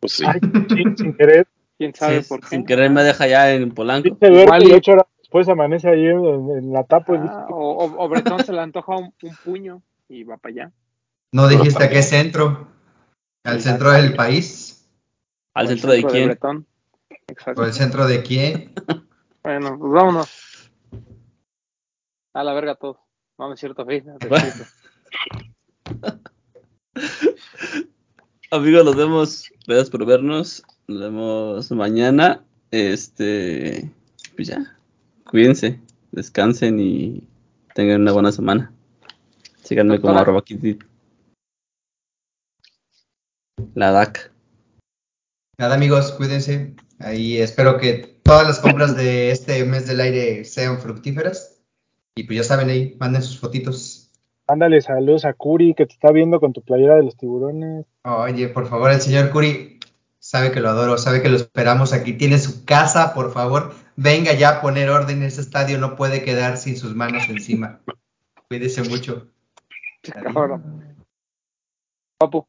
Pues sí. Ay, sin, sin querer, ¿Quién sabe Sí, por qué? sin querer me deja allá en Polanco. Igual y- ocho horas después amanece ahí en, en la tapa Ah, o, o, o Bretón se le antoja un, un puño y va para allá. No dijiste a qué centro. Al centro del país. ¿Al O el centro de quién? Bretón. Exacto. ¿O el centro de quién? Bueno, pues vámonos. A la verga todos. No, no es cierto, cierto. (laughs) Amigos, nos vemos. Gracias por vernos. Nos vemos mañana. Este, pues ya. Cuídense, descansen y tengan una buena semana. Síganme como arroba Kidit. La DAC. Nada amigos, cuídense. Ahí espero que todas las compras de este mes del aire sean fructíferas. Y pues ya saben ahí, manden sus fotitos. ándale, saludos a Curi que te está viendo con tu playera de los tiburones. Oye, por favor, el señor Curi sabe que lo adoro, sabe que lo esperamos aquí. Tiene su casa, por favor. Venga ya a poner orden. Ese estadio no puede quedar sin sus manos encima. Cuídese mucho. Cabrón. Papu.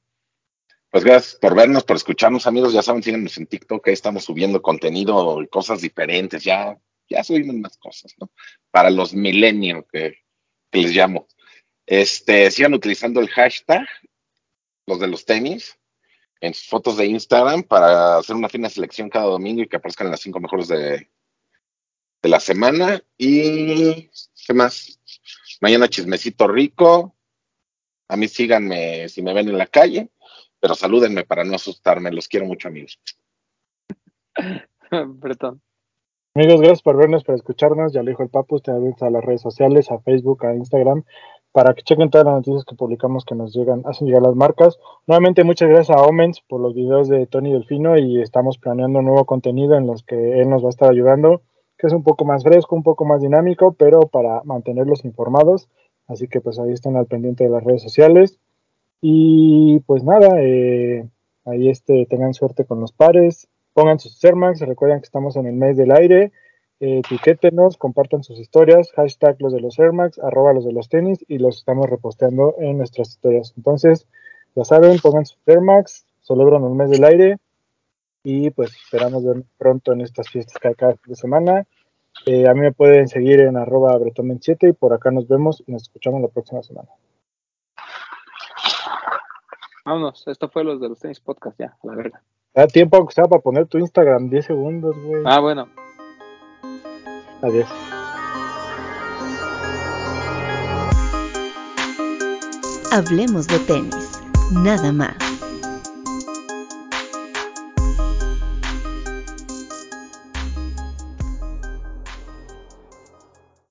Pues gracias por vernos, por escucharnos, amigos. Ya saben, síganos en TikTok, ahí estamos subiendo contenido y cosas diferentes. Ya, ya subimos más cosas, ¿no? Para los millennials que, que les llamo. Este, sigan utilizando el hashtag, los de los tenis, en sus fotos de Instagram para hacer una fina selección cada domingo y que aparezcan las cinco mejores de, de la semana. Y, ¿qué más? Mañana chismecito rico. A mí síganme si me ven en la calle pero salúdenme para no asustarme. Los quiero mucho, amigos. (laughs) Bretón. Amigos, gracias por vernos, por escucharnos. Ya lo dijo el Papu, ustedes a las redes sociales, a Facebook, a Instagram, para que chequen todas las noticias que publicamos que nos llegan, hacen llegar las marcas. Nuevamente, muchas gracias a Omens por los videos de Tony Delfino y estamos planeando nuevo contenido en los que él nos va a estar ayudando, que es un poco más fresco, un poco más dinámico, pero para mantenerlos informados. Así que pues ahí están al pendiente de las redes sociales. Y pues nada, eh, ahí este, tengan suerte con los pares, pongan sus Sermax, recuerden que estamos en el mes del aire, etiquétenos, compartan sus historias, hashtag los de los Air Max, arroba los de los tenis y los estamos reposteando en nuestras historias. Entonces, ya saben, pongan sus Air Max, celebran el mes del aire y pues esperamos ver pronto en estas fiestas que hay cada fin de semana. Eh, a mí me pueden seguir en arroba bretomen7 y por acá nos vemos y nos escuchamos la próxima semana. Vámonos. Esto fue los de los tenis podcast ya, a la verga. Da tiempo aunque sea para poner tu Instagram, 10 segundos, güey. Ah, bueno. Adiós. Hablemos de tenis, nada más.